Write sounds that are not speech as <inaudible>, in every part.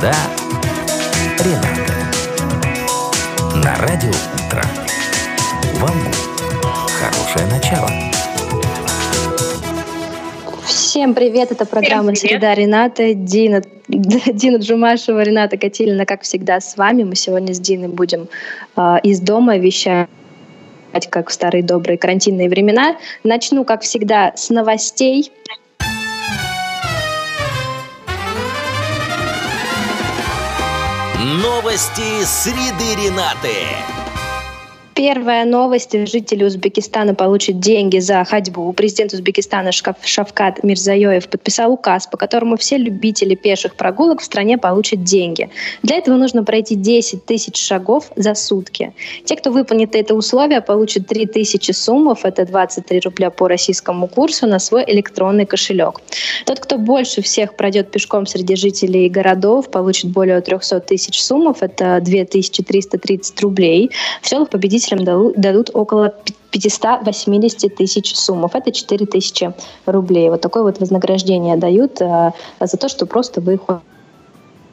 Среда Рената. На радио «Утро». Вам хорошее начало. Всем привет, это программа Всем «Среда Рената». Дина, <laughs> Дина Джумашева, Рената Катилина, как всегда, с вами. Мы сегодня с Диной будем э, из дома вещать как в старые добрые карантинные времена. Начну, как всегда, с новостей. Новости среды Ренаты. Первая новость. Жители Узбекистана получат деньги за ходьбу. Президент Узбекистана Шавкат Мирзаёев подписал указ, по которому все любители пеших прогулок в стране получат деньги. Для этого нужно пройти 10 тысяч шагов за сутки. Те, кто выполнит это условие, получат 3 тысячи суммов, это 23 рубля по российскому курсу, на свой электронный кошелек. Тот, кто больше всех пройдет пешком среди жителей городов, получит более 300 тысяч суммов, это 2330 рублей. В селах победитель победителям дадут около 580 тысяч суммов. Это 4 тысячи рублей. Вот такое вот вознаграждение дают э, за то, что просто вы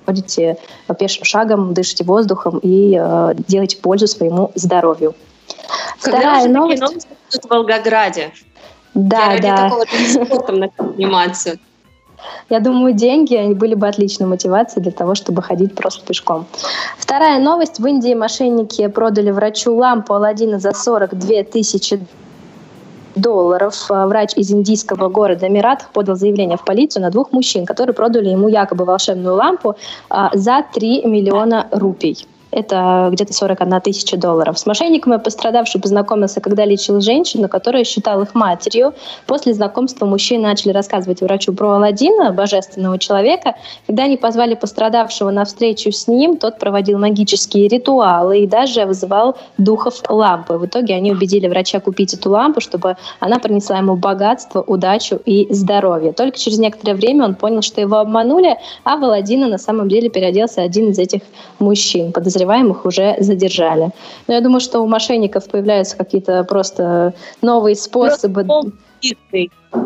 ходите пешим шагом, дышите воздухом и э, делаете пользу своему здоровью. Когда Вторая новость. в Волгограде. Да, Я да. такого спортом заниматься. Я думаю, деньги были бы отличной мотивацией для того, чтобы ходить просто пешком. Вторая новость. В Индии мошенники продали врачу лампу Алладина за 42 тысячи долларов. Врач из индийского города Мират подал заявление в полицию на двух мужчин, которые продали ему якобы волшебную лампу а, за 3 миллиона рупий это где-то 41 тысяча долларов. С мошенниками пострадавший познакомился, когда лечил женщину, которая считала их матерью. После знакомства мужчины начали рассказывать врачу про Алладина, божественного человека. Когда они позвали пострадавшего на встречу с ним, тот проводил магические ритуалы и даже вызывал духов лампы. В итоге они убедили врача купить эту лампу, чтобы она принесла ему богатство, удачу и здоровье. Только через некоторое время он понял, что его обманули, а в на самом деле переоделся один из этих мужчин. Подозреваемый подозреваемых уже задержали. Но я думаю, что у мошенников появляются какие-то просто новые способы.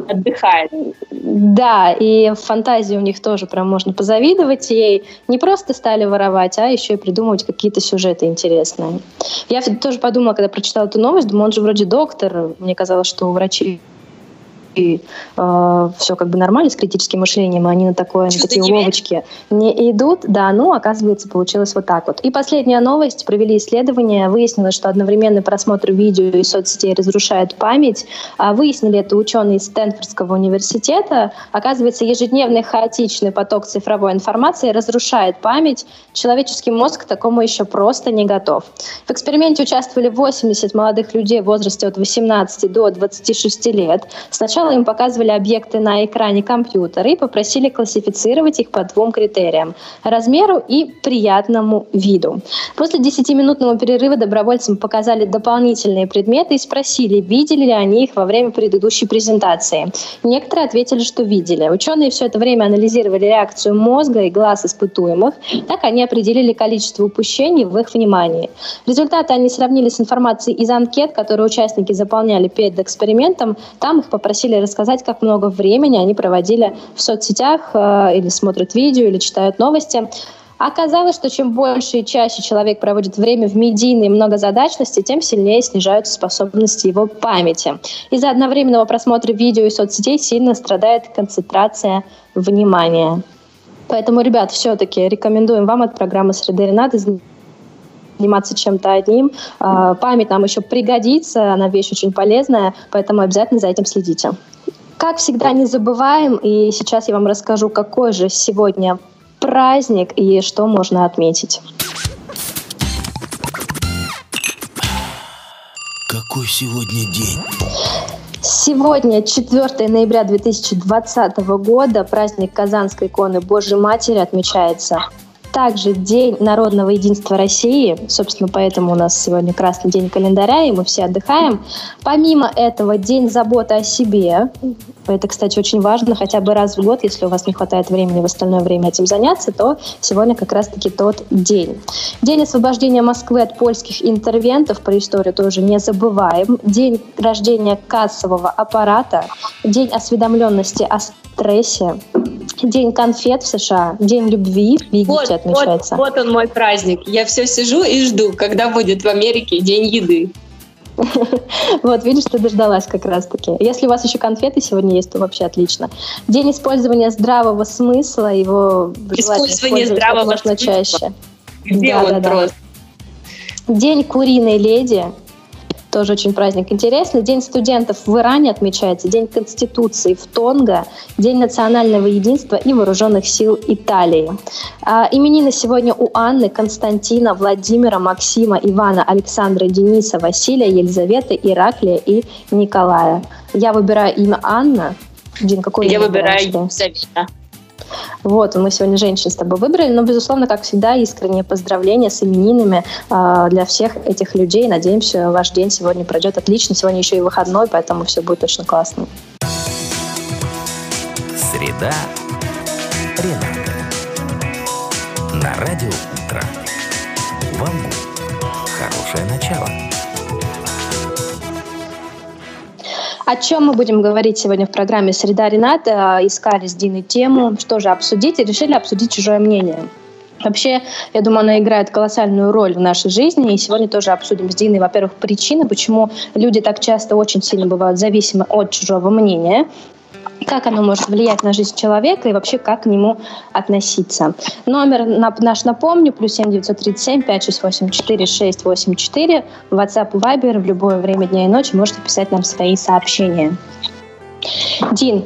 отдыхает. Да, и фантазии у них тоже прям можно позавидовать ей. Не просто стали воровать, а еще и придумывать какие-то сюжеты интересные. Я тоже подумала, когда прочитала эту новость, думаю, он же вроде доктор. Мне казалось, что у врачей и э, все как бы нормально с критическим мышлением, они на такое, на такие уловочки не идут, да, ну, оказывается, получилось вот так вот. И последняя новость, провели исследование, выяснилось, что одновременный просмотр видео и соцсетей разрушает память. А выяснили это ученые из Стэнфордского университета. Оказывается, ежедневный хаотичный поток цифровой информации разрушает память. Человеческий мозг к такому еще просто не готов. В эксперименте участвовали 80 молодых людей в возрасте от 18 до 26 лет. Сначала Сначала им показывали объекты на экране компьютера и попросили классифицировать их по двум критериям – размеру и приятному виду. После 10-минутного перерыва добровольцам показали дополнительные предметы и спросили, видели ли они их во время предыдущей презентации. Некоторые ответили, что видели. Ученые все это время анализировали реакцию мозга и глаз испытуемых. Так они определили количество упущений в их внимании. Результаты они сравнили с информацией из анкет, которые участники заполняли перед экспериментом. Там их попросили попросили рассказать, как много времени они проводили в соцсетях э, или смотрят видео, или читают новости. Оказалось, что чем больше и чаще человек проводит время в медийной многозадачности, тем сильнее снижаются способности его памяти. Из-за одновременного просмотра видео и соцсетей сильно страдает концентрация внимания. Поэтому, ребят, все-таки рекомендуем вам от программы «Среды Ренаты» заниматься чем-то одним. А, память нам еще пригодится, она вещь очень полезная, поэтому обязательно за этим следите. Как всегда, не забываем, и сейчас я вам расскажу, какой же сегодня праздник и что можно отметить. Какой сегодня день? Сегодня, 4 ноября 2020 года, праздник Казанской иконы Божьей Матери отмечается. Также День народного единства России, собственно, поэтому у нас сегодня красный день календаря, и мы все отдыхаем. Помимо этого, День заботы о себе. Это, кстати, очень важно, хотя бы раз в год, если у вас не хватает времени в остальное время этим заняться, то сегодня как раз-таки тот день. День освобождения Москвы от польских интервентов, про историю тоже не забываем. День рождения кассового аппарата, День осведомленности о стрессе, День конфет в США, День любви в Египте вот, отмечается. Вот, вот он мой праздник. Я все сижу и жду, когда будет в Америке День еды. <laughs> Вот, видишь, ты дождалась как раз-таки. Если у вас еще конфеты сегодня есть, то вообще отлично. День использования здравого смысла, его Использование здравого смысла. чаще. Где да, он да, просто? День куриной леди тоже очень праздник интересный. День студентов в Иране отмечается, День Конституции в Тонго, День национального единства и вооруженных сил Италии. А, именины сегодня у Анны, Константина, Владимира, Максима, Ивана, Александра, Дениса, Василия, Елизаветы, Ираклия и Николая. Я выбираю имя Анна. Дин, какой Я выбираю Елизавета. Вот, мы сегодня женщин с тобой выбрали, но, безусловно, как всегда, искренние поздравления с именинами э, для всех этих людей. Надеемся, ваш день сегодня пройдет отлично. Сегодня еще и выходной, поэтому все будет точно классно. Среда. Рената. На радио утро. Вам хорошее О чем мы будем говорить сегодня в программе «Среда Рената»? Искали с Диной тему, что же обсудить, и решили обсудить чужое мнение. Вообще, я думаю, она играет колоссальную роль в нашей жизни. И сегодня тоже обсудим с Диной, во-первых, причины, почему люди так часто очень сильно бывают зависимы от чужого мнения как оно может влиять на жизнь человека и вообще как к нему относиться. Номер наш напомню, плюс 7 937 5684 684. WhatsApp Viber в любое время дня и ночи можете писать нам свои сообщения. Дин,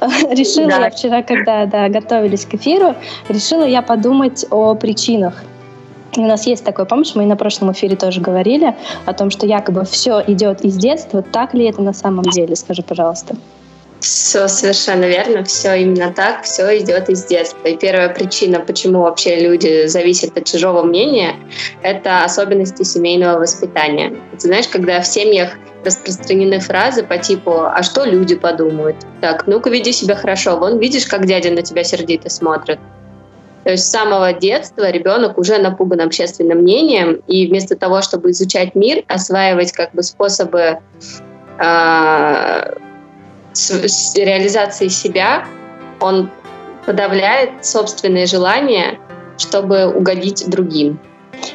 <laughs> решила да. я вчера, когда да, готовились к эфиру, решила я подумать о причинах у нас есть такое, помнишь, мы и на прошлом эфире тоже говорили о том, что якобы все идет из детства. Так ли это на самом деле? Скажи, пожалуйста. Все совершенно верно, все именно так, все идет из детства. И первая причина, почему вообще люди зависят от чужого мнения, это особенности семейного воспитания. Ты знаешь, когда в семьях распространены фразы по типу «А что люди подумают?» Так, ну-ка веди себя хорошо, вон видишь, как дядя на тебя сердито смотрит. То есть с самого детства ребенок уже напуган общественным мнением, и вместо того, чтобы изучать мир, осваивать как бы способы э, с, с реализацией себя, он подавляет собственные желания, чтобы угодить другим.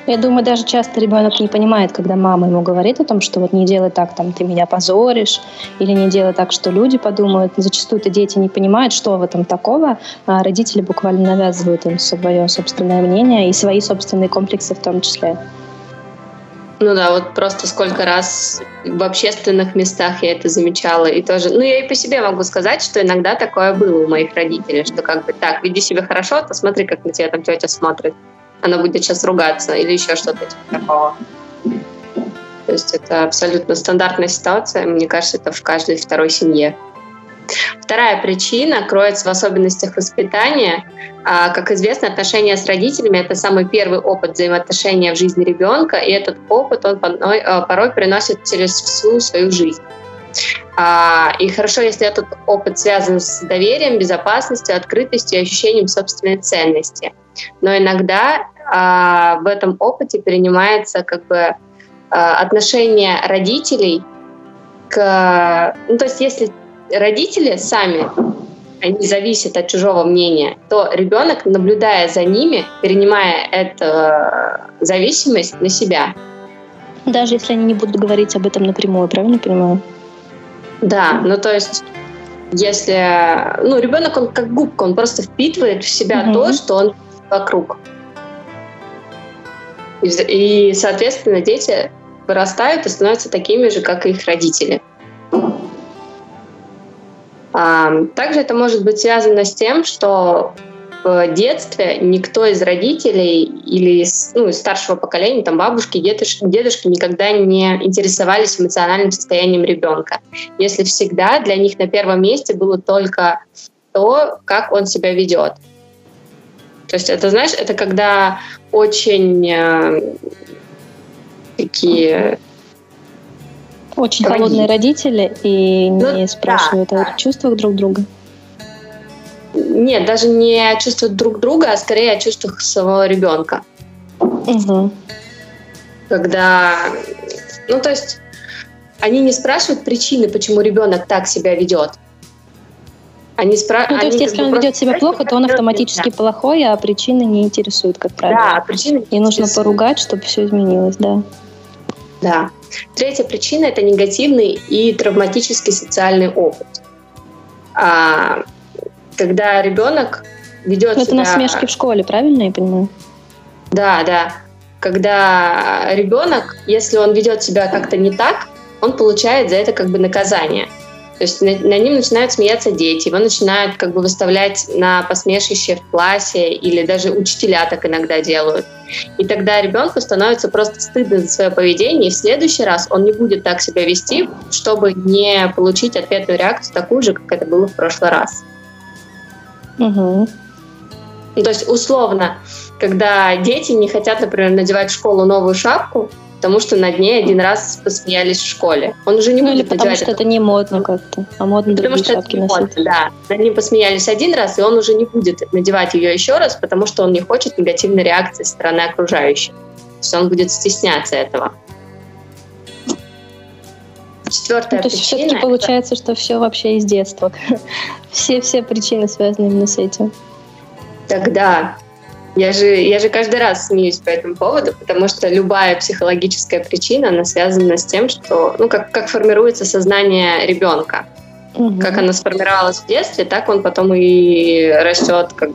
Я думаю, даже часто ребенок не понимает, когда мама ему говорит о том, что вот не делай так, там ты меня позоришь, или не делай так, что люди подумают. Зачастую-то дети не понимают, что в этом такого, а родители буквально навязывают им свое собственное мнение и свои собственные комплексы в том числе. Ну да, вот просто сколько раз в общественных местах я это замечала. И тоже, ну я и по себе могу сказать, что иногда такое было у моих родителей, что как бы так, веди себя хорошо, то смотри, как на тебя там тетя смотрит. Она будет сейчас ругаться или еще что-то типа такого. То есть это абсолютно стандартная ситуация. Мне кажется, это в каждой второй семье. Вторая причина кроется в особенностях воспитания. А, как известно, отношения с родителями – это самый первый опыт взаимоотношения в жизни ребенка, и этот опыт он порой, а, порой приносит через всю свою жизнь. А, и хорошо, если этот опыт связан с доверием, безопасностью, открытостью и ощущением собственной ценности. Но иногда в этом опыте перенимается как бы отношение родителей к... Ну, то есть если родители сами они зависят от чужого мнения, то ребенок, наблюдая за ними, перенимая эту зависимость на себя. Даже если они не будут говорить об этом напрямую, правильно понимаю? Да, ну то есть если, ну ребенок он как губка, он просто впитывает в себя угу. то, что он вокруг. И, и, соответственно, дети вырастают и становятся такими же, как и их родители. Также это может быть связано с тем, что в детстве никто из родителей или из, ну, из старшего поколения, там бабушки, дедушки, дедушки никогда не интересовались эмоциональным состоянием ребенка. Если всегда для них на первом месте было только то, как он себя ведет. То есть это, знаешь, это когда очень э, такие очень Дорогие. холодные родители и ну, не спрашивают да, о да. чувствах друг друга. Нет, даже не о чувствах друг друга, а скорее о чувствах своего ребенка. Угу. Когда, ну то есть, они не спрашивают причины, почему ребенок так себя ведет. Они спра... Ну, то есть, если он ведет себя плохо, то он автоматически нельзя. плохой, а причины не интересуют, как правило. Да, причины И нужно поругать, чтобы все изменилось, да. Да. Третья причина – это негативный и травматический социальный опыт. А, когда ребенок ведет это себя... Это насмешки в школе, правильно я понимаю? Да, да. Когда ребенок, если он ведет себя как-то не так, он получает за это как бы наказание – то есть на, на ним начинают смеяться дети, его начинают как бы выставлять на посмешище в классе, или даже учителя так иногда делают. И тогда ребенку становится просто стыдно за свое поведение, и в следующий раз он не будет так себя вести, чтобы не получить ответную реакцию такую же, как это было в прошлый раз. Угу. Ну, то есть условно, когда дети не хотят, например, надевать в школу новую шапку, потому что над ней один раз посмеялись в школе. Он уже не ну, будет или потому что это не модно как-то, а модно потому что это не носить. Модно, да. Над ним посмеялись один раз, и он уже не будет надевать ее еще раз, потому что он не хочет негативной реакции со стороны окружающих. То есть он будет стесняться этого. Четвертая ну, то есть причина. Все-таки это... получается, что все вообще из детства. <laughs> все, все причины связаны именно с этим. Тогда я же, я же каждый раз смеюсь по этому поводу, потому что любая психологическая причина, она связана с тем, что, ну, как, как формируется сознание ребенка. Угу. Как оно сформировалось в детстве, так он потом и растет как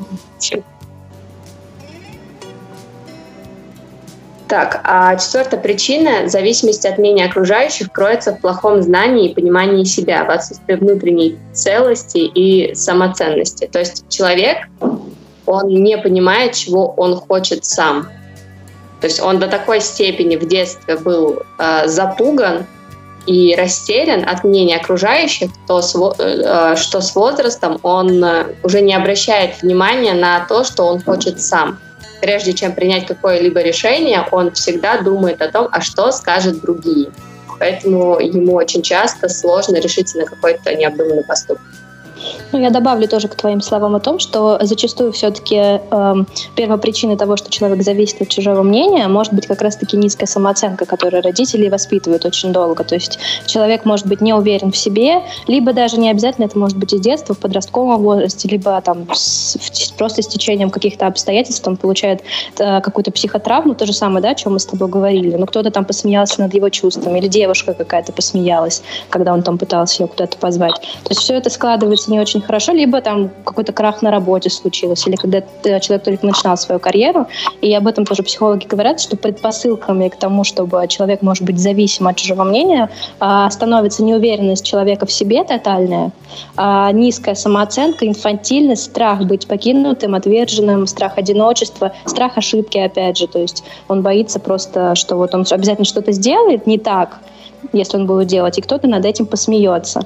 Так, а четвертая причина зависимости от мнения окружающих кроется в плохом знании и понимании себя, в отсутствии внутренней целости и самоценности. То есть человек он не понимает, чего он хочет сам. То есть он до такой степени в детстве был э, запуган и растерян от мнения окружающих, то с, э, что с возрастом он э, уже не обращает внимания на то, что он хочет сам. Прежде чем принять какое-либо решение, он всегда думает о том, а что скажут другие. Поэтому ему очень часто сложно решиться на какой-то необдуманный поступок. Ну, я добавлю тоже к твоим словам о том, что зачастую все-таки э, эм, первопричиной того, что человек зависит от чужого мнения, может быть как раз-таки низкая самооценка, которую родители воспитывают очень долго. То есть человек может быть не уверен в себе, либо даже не обязательно это может быть из детства, в подростковом возрасте, либо там с, просто с течением каких-то обстоятельств он получает э, какую-то психотравму, то же самое, да, о чем мы с тобой говорили. Ну, кто-то там посмеялся над его чувствами, или девушка какая-то посмеялась, когда он там пытался ее куда-то позвать. То есть все это складывается не очень хорошо, либо там какой-то крах на работе случился, или когда человек только начинал свою карьеру, и об этом тоже психологи говорят, что предпосылками к тому, чтобы человек может быть зависим от чужого мнения, а, становится неуверенность человека в себе тотальная, а, низкая самооценка, инфантильность, страх быть покинутым, отверженным, страх одиночества, страх ошибки, опять же, то есть он боится просто, что вот он обязательно что-то сделает не так, если он будет делать, и кто-то над этим посмеется.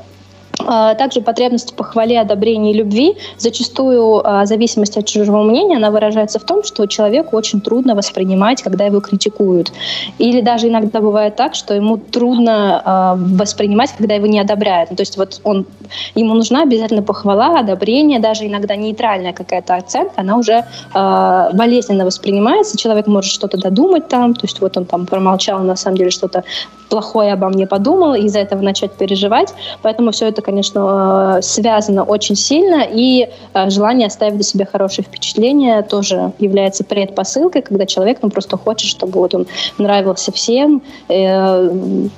А, также потребность в похвале, одобрении и любви, зачастую а, зависимость от чужого мнения, она выражается в том, что человеку очень трудно воспринимать, когда его критикуют. Или даже иногда бывает так, что ему трудно а, воспринимать, когда его не одобряют. то есть вот он, ему нужна обязательно похвала, одобрение, даже иногда нейтральная какая-то оценка, она уже болезненно воспринимается, человек может что-то додумать там, то есть вот он там промолчал, на самом деле что-то плохое обо мне подумал, из-за этого начать переживать. Поэтому все это, конечно, э, связано очень сильно, и э, желание оставить о себе хорошее впечатление тоже является предпосылкой, когда человек ну, просто хочет, чтобы вот он нравился всем, э,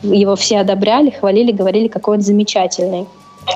его все одобряли, хвалили, говорили, какой он замечательный.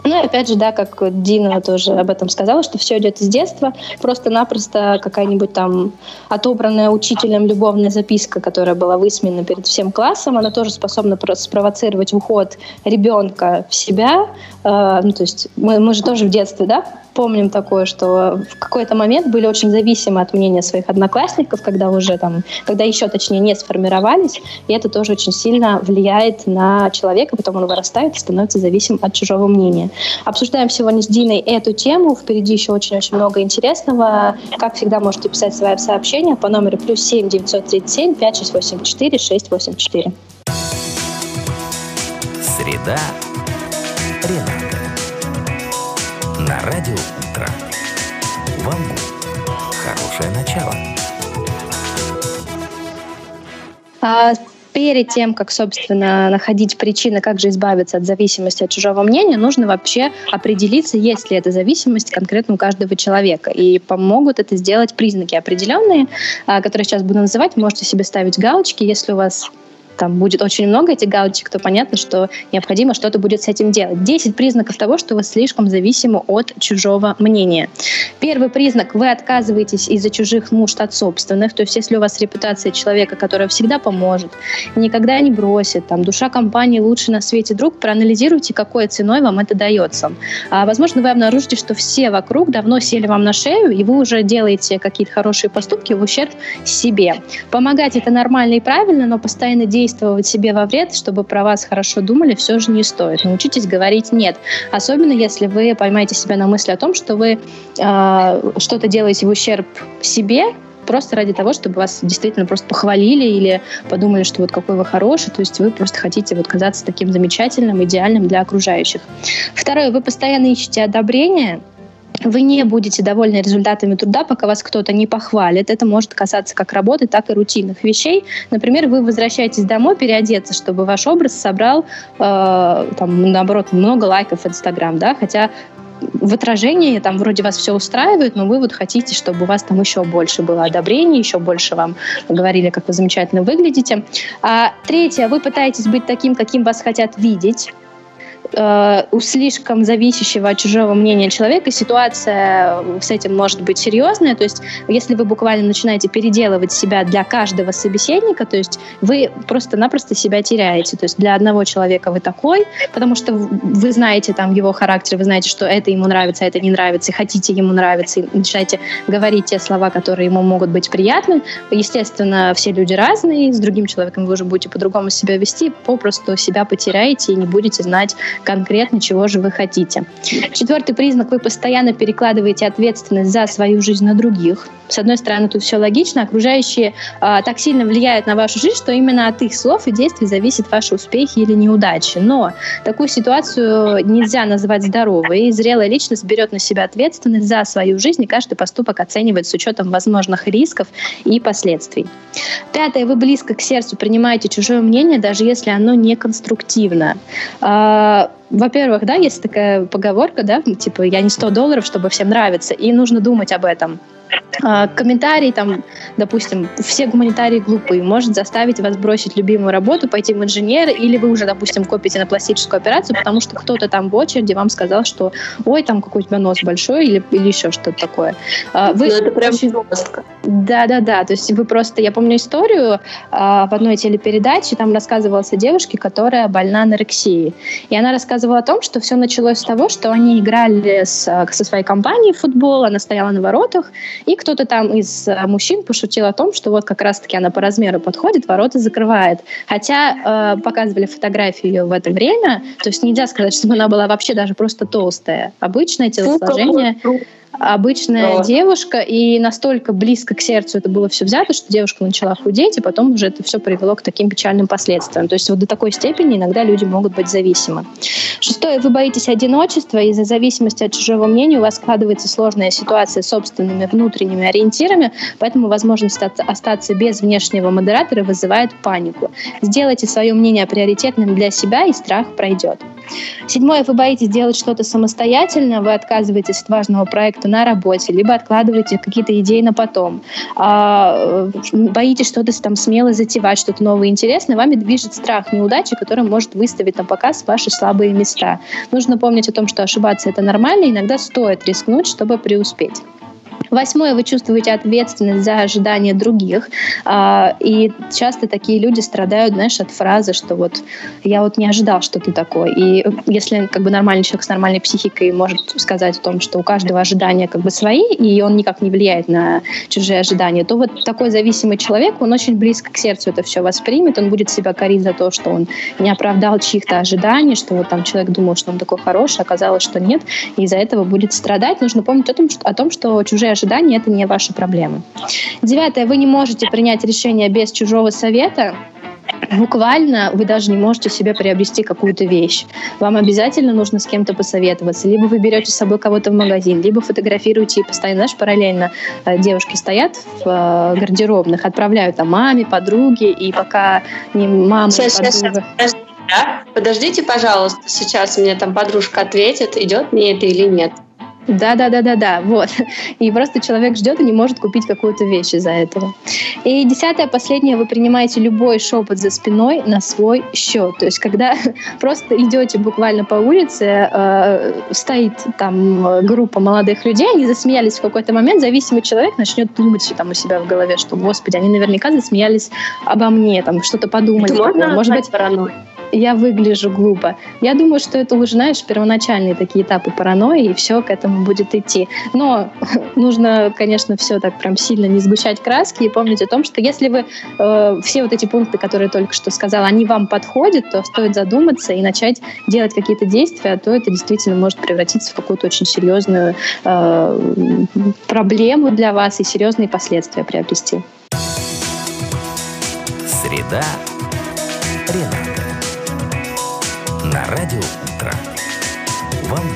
Ну и опять же, да, как Дина тоже об этом сказала, что все идет из детства. Просто-напросто какая-нибудь там отобранная учителем любовная записка, которая была высмеяна перед всем классом, она тоже способна спровоцировать уход ребенка в себя. Э, ну, то есть мы, мы же тоже в детстве, да, помним такое, что в какой-то момент были очень зависимы от мнения своих одноклассников, когда уже там, когда еще точнее не сформировались, и это тоже очень сильно влияет на человека, потом он вырастает и становится зависим от чужого мнения. Обсуждаем сегодня с Диной эту тему, впереди еще очень-очень много интересного. Как всегда, можете писать свои сообщения по номеру плюс семь девятьсот тридцать семь пять шесть восемь четыре шесть восемь четыре. Среда. Ренат на радио «Утро». Вам хорошее начало. А, перед тем, как, собственно, находить причины, как же избавиться от зависимости от чужого мнения, нужно вообще определиться, есть ли эта зависимость конкретно у каждого человека. И помогут это сделать признаки определенные, а, которые сейчас буду называть. Можете себе ставить галочки, если у вас там будет очень много этих галочек, то понятно, что необходимо что-то будет с этим делать. 10 признаков того, что вы слишком зависимы от чужого мнения. Первый признак – вы отказываетесь из-за чужих нужд от собственных. То есть если у вас репутация человека, который всегда поможет, никогда не бросит, там, душа компании лучше на свете друг, проанализируйте, какой ценой вам это дается. А, возможно, вы обнаружите, что все вокруг давно сели вам на шею, и вы уже делаете какие-то хорошие поступки в ущерб себе. Помогать это нормально и правильно, но постоянно действовать действовать себе во вред, чтобы про вас хорошо думали, все же не стоит. Научитесь говорить «нет». Особенно, если вы поймаете себя на мысли о том, что вы э, что-то делаете в ущерб себе, просто ради того, чтобы вас действительно просто похвалили или подумали, что вот какой вы хороший, то есть вы просто хотите вот казаться таким замечательным, идеальным для окружающих. Второе, вы постоянно ищете одобрение, вы не будете довольны результатами труда, пока вас кто-то не похвалит. Это может касаться как работы, так и рутинных вещей. Например, вы возвращаетесь домой переодеться, чтобы ваш образ собрал, э, там, наоборот, много лайков в Инстаграм, да, хотя в отражении там вроде вас все устраивает, но вы вот хотите, чтобы у вас там еще больше было одобрения, еще больше вам говорили, как вы замечательно выглядите. А третье, вы пытаетесь быть таким, каким вас хотят видеть э, у слишком зависящего от чужого мнения человека ситуация с этим может быть серьезная. То есть, если вы буквально начинаете переделывать себя для каждого собеседника, то есть вы просто-напросто себя теряете. То есть для одного человека вы такой, потому что вы знаете там его характер, вы знаете, что это ему нравится, это не нравится, и хотите ему нравиться, и начинаете говорить те слова, которые ему могут быть приятны. Естественно, все люди разные, с другим человеком вы уже будете по-другому себя вести, попросту себя потеряете и не будете знать, конкретно, чего же вы хотите. Четвертый признак, вы постоянно перекладываете ответственность за свою жизнь на других. С одной стороны, тут все логично, окружающие а, так сильно влияют на вашу жизнь, что именно от их слов и действий зависят ваши успехи или неудачи. Но такую ситуацию нельзя называть здоровой, и зрелая личность берет на себя ответственность за свою жизнь, и каждый поступок оценивает с учетом возможных рисков и последствий. Пятое, вы близко к сердцу принимаете чужое мнение, даже если оно не конструктивно. А, во-первых, да, есть такая поговорка, да, типа «я не 100 долларов, чтобы всем нравиться», и нужно думать об этом. А, комментарий, там, допустим, все гуманитарии глупые, может заставить вас бросить любимую работу, пойти в инженер, или вы уже, допустим, копите на пластическую операцию, потому что кто-то там в очереди вам сказал, что ой, там какой у тебя нос большой, или, или еще что-то такое. А, вы ну, это прям очень... жестко. Да, да, да. То есть вы просто, я помню историю а, в одной телепередаче, там рассказывалась о девушке, которая больна анорексией. И она рассказывала о том, что все началось с того, что они играли с, со своей компанией в футбол, она стояла на воротах, и кто-то там из э, мужчин пошутил о том, что вот как раз-таки она по размеру подходит, ворота закрывает. Хотя э, показывали фотографию ее в это время, то есть нельзя сказать, что она была вообще даже просто толстая. Обычное телосложение. Фу, обычная да. девушка, и настолько близко к сердцу это было все взято, что девушка начала худеть, и потом уже это все привело к таким печальным последствиям. То есть вот до такой степени иногда люди могут быть зависимы. Шестое, вы боитесь одиночества, из-за зависимости от чужого мнения у вас складывается сложная ситуация с собственными внутренними ориентирами, поэтому возможность остаться без внешнего модератора вызывает панику. Сделайте свое мнение приоритетным для себя, и страх пройдет. Седьмое, вы боитесь делать что-то самостоятельно, вы отказываетесь от важного проекта на работе, либо откладываете какие-то идеи на потом. А, боитесь что-то там смело затевать, что-то новое интересное, вами движет страх неудачи, который может выставить на показ ваши слабые места. Нужно помнить о том, что ошибаться это нормально, иногда стоит рискнуть, чтобы преуспеть. Восьмое, вы чувствуете ответственность за ожидания других. А, и часто такие люди страдают, знаешь, от фразы, что вот я вот не ожидал, что ты такой. И если как бы нормальный человек с нормальной психикой может сказать о том, что у каждого ожидания как бы свои, и он никак не влияет на чужие ожидания, то вот такой зависимый человек, он очень близко к сердцу это все воспримет, он будет себя корить за то, что он не оправдал чьих-то ожиданий, что вот там человек думал, что он такой хороший, оказалось, что нет, и из-за этого будет страдать. Нужно помнить о том, что, о том, что чужие ожидания — это не ваши проблемы. Девятое. Вы не можете принять решение без чужого совета. буквально вы даже не можете себе приобрести какую-то вещь. Вам обязательно нужно с кем-то посоветоваться. Либо вы берете с собой кого-то в магазин, либо фотографируете и постоянно, знаешь, параллельно э, девушки стоят в э, гардеробных, отправляют там маме, подруге, и пока не мама, сейчас, подруга... Сейчас, сейчас, Подождите, пожалуйста, сейчас мне там подружка ответит, идет мне это или нет. Да, да, да, да, да, вот. И просто человек ждет и не может купить какую-то вещь из-за этого. И десятое, последнее, вы принимаете любой шепот за спиной на свой счет. То есть, когда <laughs> просто идете буквально по улице, э, стоит там группа молодых людей, они засмеялись в какой-то момент, зависимый человек начнет думать там у себя в голове, что, господи, они наверняка засмеялись обо мне, там что-то подумали. Это можно может быть, паранойей? Я выгляжу глупо. Я думаю, что это уже, знаешь, первоначальные такие этапы паранойи, и все к этому будет идти. Но <laughs> нужно, конечно, все так прям сильно не сгущать краски и помнить о том, что если вы э, все вот эти пункты, которые только что сказала, они вам подходят, то стоит задуматься и начать делать какие-то действия, а то это действительно может превратиться в какую-то очень серьезную э, проблему для вас и серьезные последствия приобрести. Среда. Рената. Радио «Утро». Вам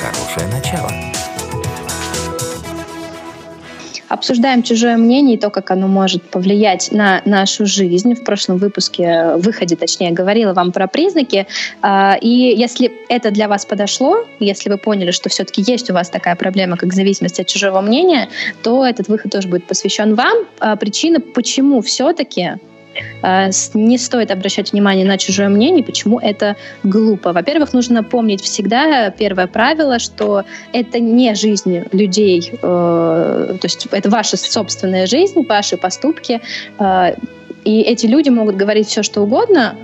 хорошее начало. Обсуждаем чужое мнение и то, как оно может повлиять на нашу жизнь. В прошлом выпуске, выходе, точнее, говорила вам про признаки. А, и если это для вас подошло, если вы поняли, что все-таки есть у вас такая проблема, как зависимость от чужого мнения, то этот выход тоже будет посвящен вам. А, причина, почему все-таки Э, не стоит обращать внимание на чужое мнение, почему это глупо. Во-первых, нужно помнить всегда первое правило, что это не жизнь людей, э, то есть это ваша собственная жизнь, ваши поступки, э, и эти люди могут говорить все, что угодно,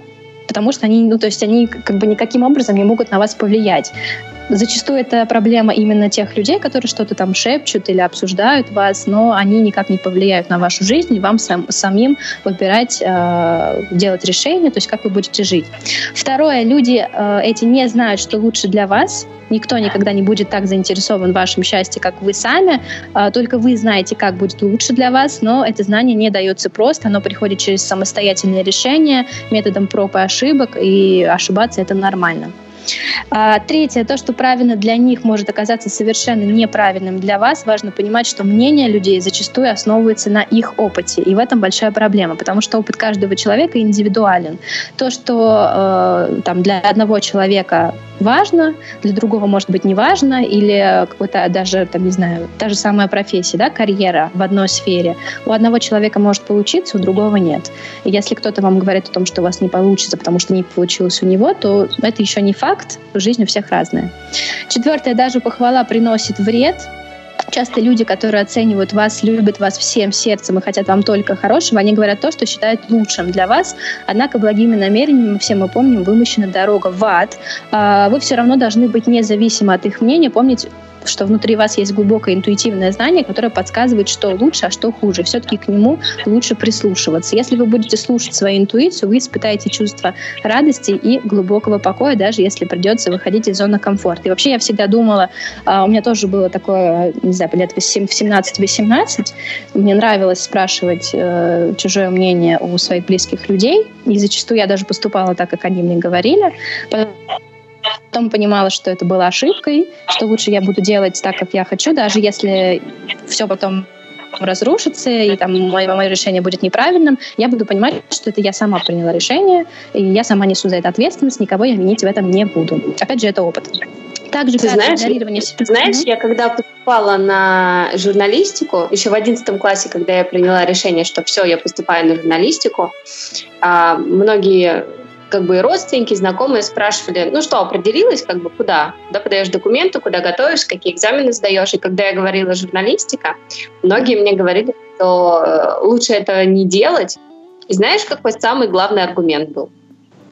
потому что они, ну, то есть они как бы никаким образом не могут на вас повлиять. Зачастую это проблема именно тех людей, которые что-то там шепчут или обсуждают вас, но они никак не повлияют на вашу жизнь, и вам сам, самим выбирать, э, делать решение, то есть как вы будете жить. Второе, люди э, эти не знают, что лучше для вас, никто никогда не будет так заинтересован в вашем счастье, как вы сами, э, только вы знаете, как будет лучше для вас, но это знание не дается просто, оно приходит через самостоятельное решение, методом проб и ошибок, и ошибаться это нормально. А, третье, то, что правильно для них может оказаться совершенно неправильным для вас. Важно понимать, что мнение людей зачастую основывается на их опыте. И в этом большая проблема, потому что опыт каждого человека индивидуален. То, что э, там, для одного человека важно, для другого может быть не важно, или какой-то даже, там, не знаю, та же самая профессия, да, карьера в одной сфере. У одного человека может получиться, у другого нет. И если кто-то вам говорит о том, что у вас не получится, потому что не получилось у него, то это еще не факт, жизнь у всех разная. Четвертое, даже похвала приносит вред, Часто люди, которые оценивают вас, любят вас всем сердцем и хотят вам только хорошего, они говорят то, что считают лучшим для вас. Однако благими намерениями, все мы помним, вымощена дорога в ад. А, вы все равно должны быть независимы от их мнения, помнить что внутри вас есть глубокое интуитивное знание, которое подсказывает, что лучше, а что хуже. Все-таки к нему лучше прислушиваться. Если вы будете слушать свою интуицию, вы испытаете чувство радости и глубокого покоя, даже если придется выходить из зоны комфорта. И вообще я всегда думала, а, у меня тоже было такое, не знаю, лет в 17-18, мне нравилось спрашивать э, чужое мнение у своих близких людей, и зачастую я даже поступала так, как они мне говорили. Потом понимала, что это было ошибкой, что лучше я буду делать так, как я хочу, даже если все потом разрушится, и там мое, мое решение будет неправильным, я буду понимать, что это я сама приняла решение, и я сама несу за это ответственность, никого я винить в этом не буду. Опять же, это опыт. Также ты знаешь, ты знаешь, я когда поступала на журналистику, еще в одиннадцатом классе, когда я приняла решение, что все, я поступаю на журналистику, а, многие как бы родственники, знакомые спрашивали, ну что, определилась, как бы куда? Куда подаешь документы, куда готовишь, какие экзамены сдаешь? И когда я говорила журналистика, многие мне говорили, что э, лучше этого не делать. И знаешь, какой самый главный аргумент был?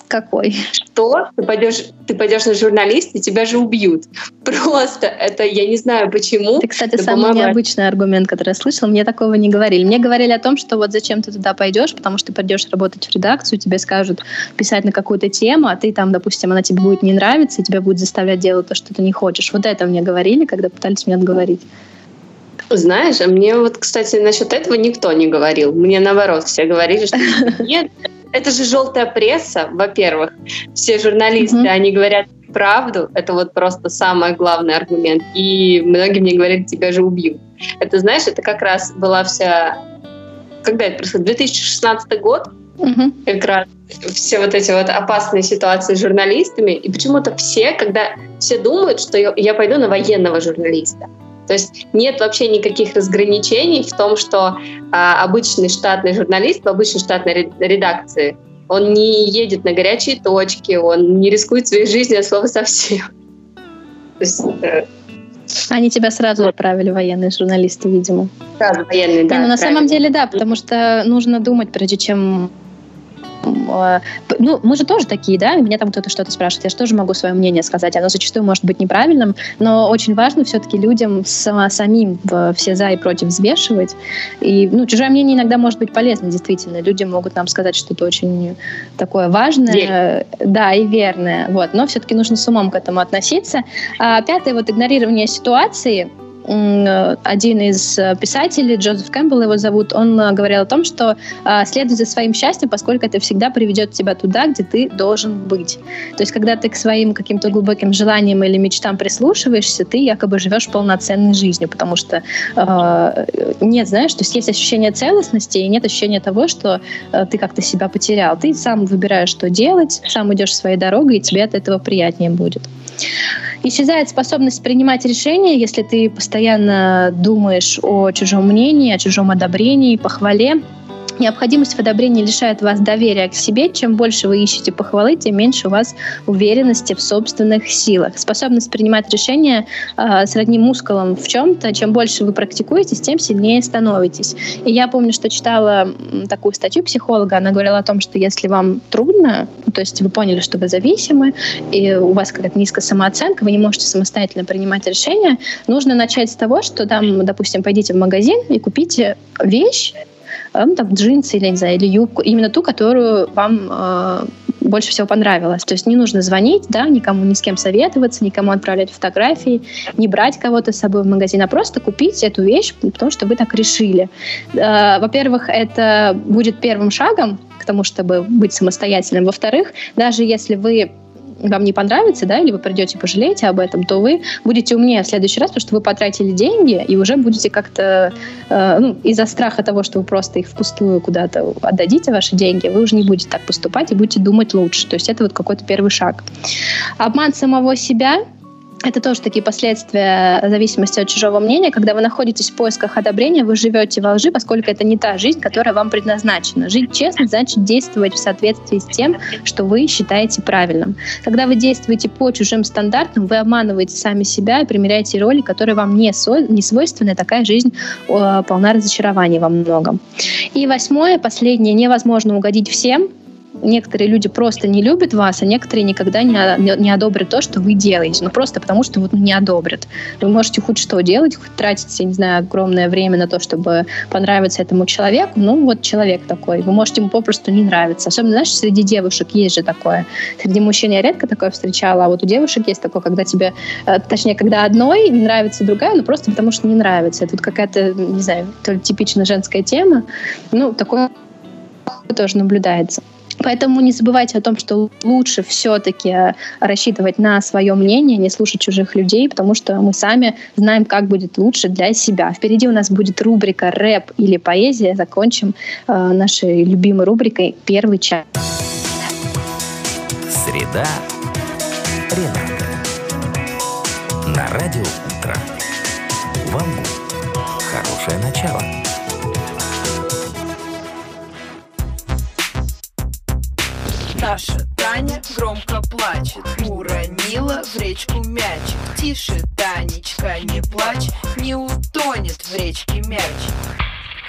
Какой? Что? Ты пойдешь, ты пойдешь на журналист, и тебя же убьют. <laughs> Просто это, я не знаю почему. Это, кстати, самый необычный аргумент, который я слышала. Мне такого не говорили. Мне говорили о том, что вот зачем ты туда пойдешь, потому что ты пойдешь работать в редакцию, тебе скажут писать на какую-то тему, а ты там, допустим, она тебе будет не нравиться, и тебя будет заставлять делать то, что ты не хочешь. Вот это мне говорили, когда пытались меня отговорить. Знаешь, а мне вот, кстати, насчет этого никто не говорил. Мне наоборот, все говорили, что <laughs> нет, это же желтая пресса, во-первых. Все журналисты, mm-hmm. они говорят правду, это вот просто самый главный аргумент. И многие мне говорят, тебя же убьют. Это, знаешь, это как раз была вся... Когда это происходило? 2016 год, угу. как раз все вот эти вот опасные ситуации с журналистами. И почему-то все, когда все думают, что я, я пойду на военного журналиста. То есть нет вообще никаких разграничений в том, что а, обычный штатный журналист в обычной штатной редакции он не едет на горячие точки, он не рискует своей жизнью от слова совсем. То есть, э, они тебя сразу отправили, военные журналисты, видимо. Сразу военные, да. Не, ну, на самом деле, да, потому что нужно думать, прежде чем ну, мы же тоже такие, да, меня там кто-то что-то спрашивает, я же тоже могу свое мнение сказать, оно зачастую может быть неправильным, но очень важно все-таки людям самим все за и против взвешивать, и, ну, чужое мнение иногда может быть полезно, действительно, люди могут нам сказать что-то очень такое важное, Верь. да, и верное, вот, но все-таки нужно с умом к этому относиться. А пятое, вот, игнорирование ситуации, один из э, писателей, Джозеф Кэмпбелл его зовут, он э, говорил о том, что э, следуй за своим счастьем, поскольку это всегда приведет тебя туда, где ты должен быть. То есть, когда ты к своим каким-то глубоким желаниям или мечтам прислушиваешься, ты якобы живешь полноценной жизнью, потому что э, нет, знаешь, то есть есть ощущение целостности и нет ощущения того, что э, ты как-то себя потерял. Ты сам выбираешь, что делать, сам идешь своей дорогой, и тебе от этого приятнее будет. Исчезает способность принимать решения, если ты постоянно думаешь о чужом мнении, о чужом одобрении, похвале. Необходимость в одобрении лишает вас доверия к себе. Чем больше вы ищете похвалы, тем меньше у вас уверенности в собственных силах. Способность принимать решения э, сродни мускулам в чем-то. Чем больше вы практикуетесь, тем сильнее становитесь. И я помню, что читала такую статью психолога. Она говорила о том, что если вам трудно, то есть вы поняли, что вы зависимы, и у вас какая-то низкая самооценка, вы не можете самостоятельно принимать решения, нужно начать с того, что там, допустим, пойдите в магазин и купите вещь, ну, там, джинсы или, не знаю, или юбку, именно ту, которую вам э, больше всего понравилось. То есть не нужно звонить, да, никому ни с кем советоваться, никому отправлять фотографии, не брать кого-то с собой в магазин, а просто купить эту вещь, потому что вы так решили. Э, во-первых, это будет первым шагом к тому, чтобы быть самостоятельным. Во-вторых, даже если вы вам не понравится, да, или вы придете пожалеете об этом, то вы будете умнее в следующий раз, потому что вы потратили деньги и уже будете как-то э, ну, из-за страха того, что вы просто их впустую куда-то отдадите ваши деньги, вы уже не будете так поступать и будете думать лучше. То есть это вот какой-то первый шаг. Обман самого себя это тоже такие последствия зависимости от чужого мнения. Когда вы находитесь в поисках одобрения, вы живете во лжи, поскольку это не та жизнь, которая вам предназначена. Жить честно значит действовать в соответствии с тем, что вы считаете правильным. Когда вы действуете по чужим стандартам, вы обманываете сами себя и примеряете роли, которые вам не, со, не свойственны. Такая жизнь э, полна разочарований во многом. И восьмое, последнее, невозможно угодить всем, некоторые люди просто не любят вас, а некоторые никогда не, не одобрят то, что вы делаете. Ну, просто потому, что вот не одобрят. Вы можете хоть что делать, хоть тратить, я не знаю, огромное время на то, чтобы понравиться этому человеку. Ну, вот человек такой. Вы можете ему попросту не нравиться. Особенно, знаешь, среди девушек есть же такое. Среди мужчин я редко такое встречала, а вот у девушек есть такое, когда тебе, э, точнее, когда одной не нравится другая, ну, просто потому, что не нравится. Это какая-то, не знаю, то ли типично женская тема. Ну, такое тоже наблюдается. Поэтому не забывайте о том, что лучше все-таки рассчитывать на свое мнение, не слушать чужих людей, потому что мы сами знаем, как будет лучше для себя. Впереди у нас будет рубрика «Рэп» или «Поэзия». Закончим э, нашей любимой рубрикой «Первый час». Среда. Рената. На радио «Утро». Вам Наша Таня громко плачет Уронила в речку мячик Тише, Танечка, не плачь Не утонет в речке мячик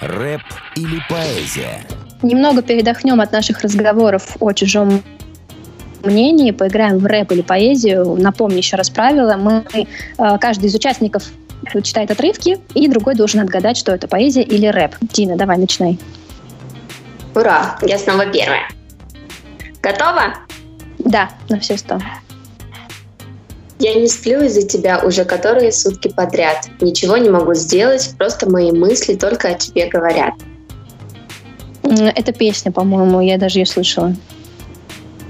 Рэп или поэзия? Немного передохнем от наших разговоров о чужом мнении, поиграем в рэп или поэзию. Напомню еще раз правила. Мы, э, каждый из участников читает отрывки, и другой должен отгадать, что это поэзия или рэп. Дина, давай, начинай. Ура, я снова первая. Готова? Да, на все сто. Я не сплю из-за тебя уже которые сутки подряд. Ничего не могу сделать, просто мои мысли только о тебе говорят. Это песня, по-моему, я даже ее слышала.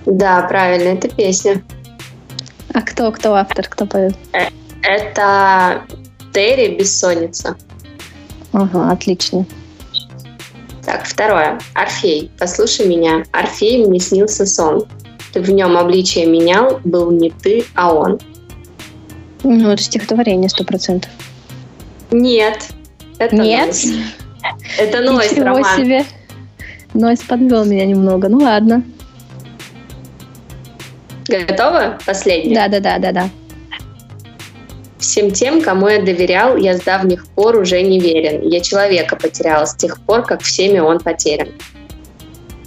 Да, правильно, это песня. А кто, кто автор, кто поет? Э, это Терри «Бессонница». Ага, отлично. Так, второе. Орфей. Послушай меня. Орфей мне снился сон. Ты в нем обличие менял, был не ты, а он. Ну, это стихотворение, сто процентов. Нет. Это Нет? Нойс. Это Нойс, Ничего роман. себе. Нойс подвел меня немного. Ну ладно. Готовы? Последний. Да, да, да, да, да. Всем тем, кому я доверял, я с давних пор уже не верен. Я человека потерял с тех пор, как всеми он потерян.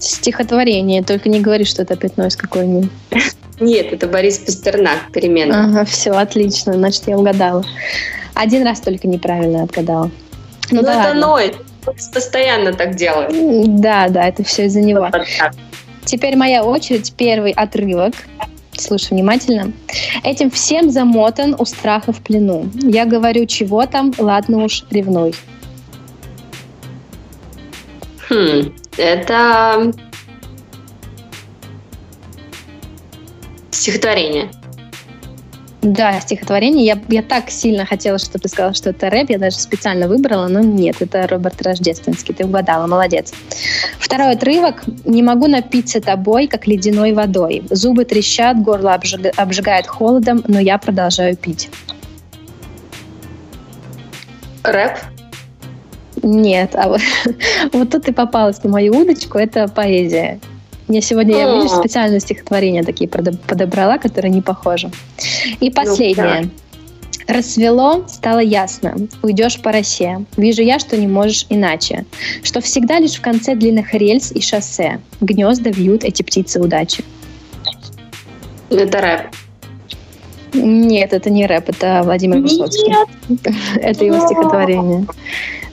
Стихотворение, только не говори, что это опять Нойс какой-нибудь. <laughs> Нет, это Борис Пастернак, перемена. Ага, все, отлично, значит, я угадала. Один раз только неправильно отгадала. Ну, ну да это. Нойс, постоянно так делают. Да, да, это все из-за него. Теперь моя очередь, первый отрывок. Слушай внимательно. Этим всем замотан у страха в плену. Я говорю, чего там, ладно уж, ревной. Хм, это стихотворение. Да, стихотворение. Я, я так сильно хотела, чтобы ты сказала, что это рэп. Я даже специально выбрала, но нет, это Роберт Рождественский. Ты угадала, молодец. Второй отрывок. «Не могу напиться тобой, как ледяной водой. Зубы трещат, горло обжиг, обжигает холодом, но я продолжаю пить». Рэп? Нет, а вот, <laughs> вот тут ты попалась на мою удочку, это поэзия. Я сегодня, я, видишь, специально стихотворения такие подобрала, которые не похожи. И ну, последнее. Рассвело, стало ясно. Уйдешь по росе. Вижу я, что не можешь иначе. Что всегда лишь в конце длинных рельс и шоссе. Гнезда вьют эти птицы удачи. Это рэп. Нет, это не рэп, это Владимир Высоцкий. <laughs> Это его стихотворение.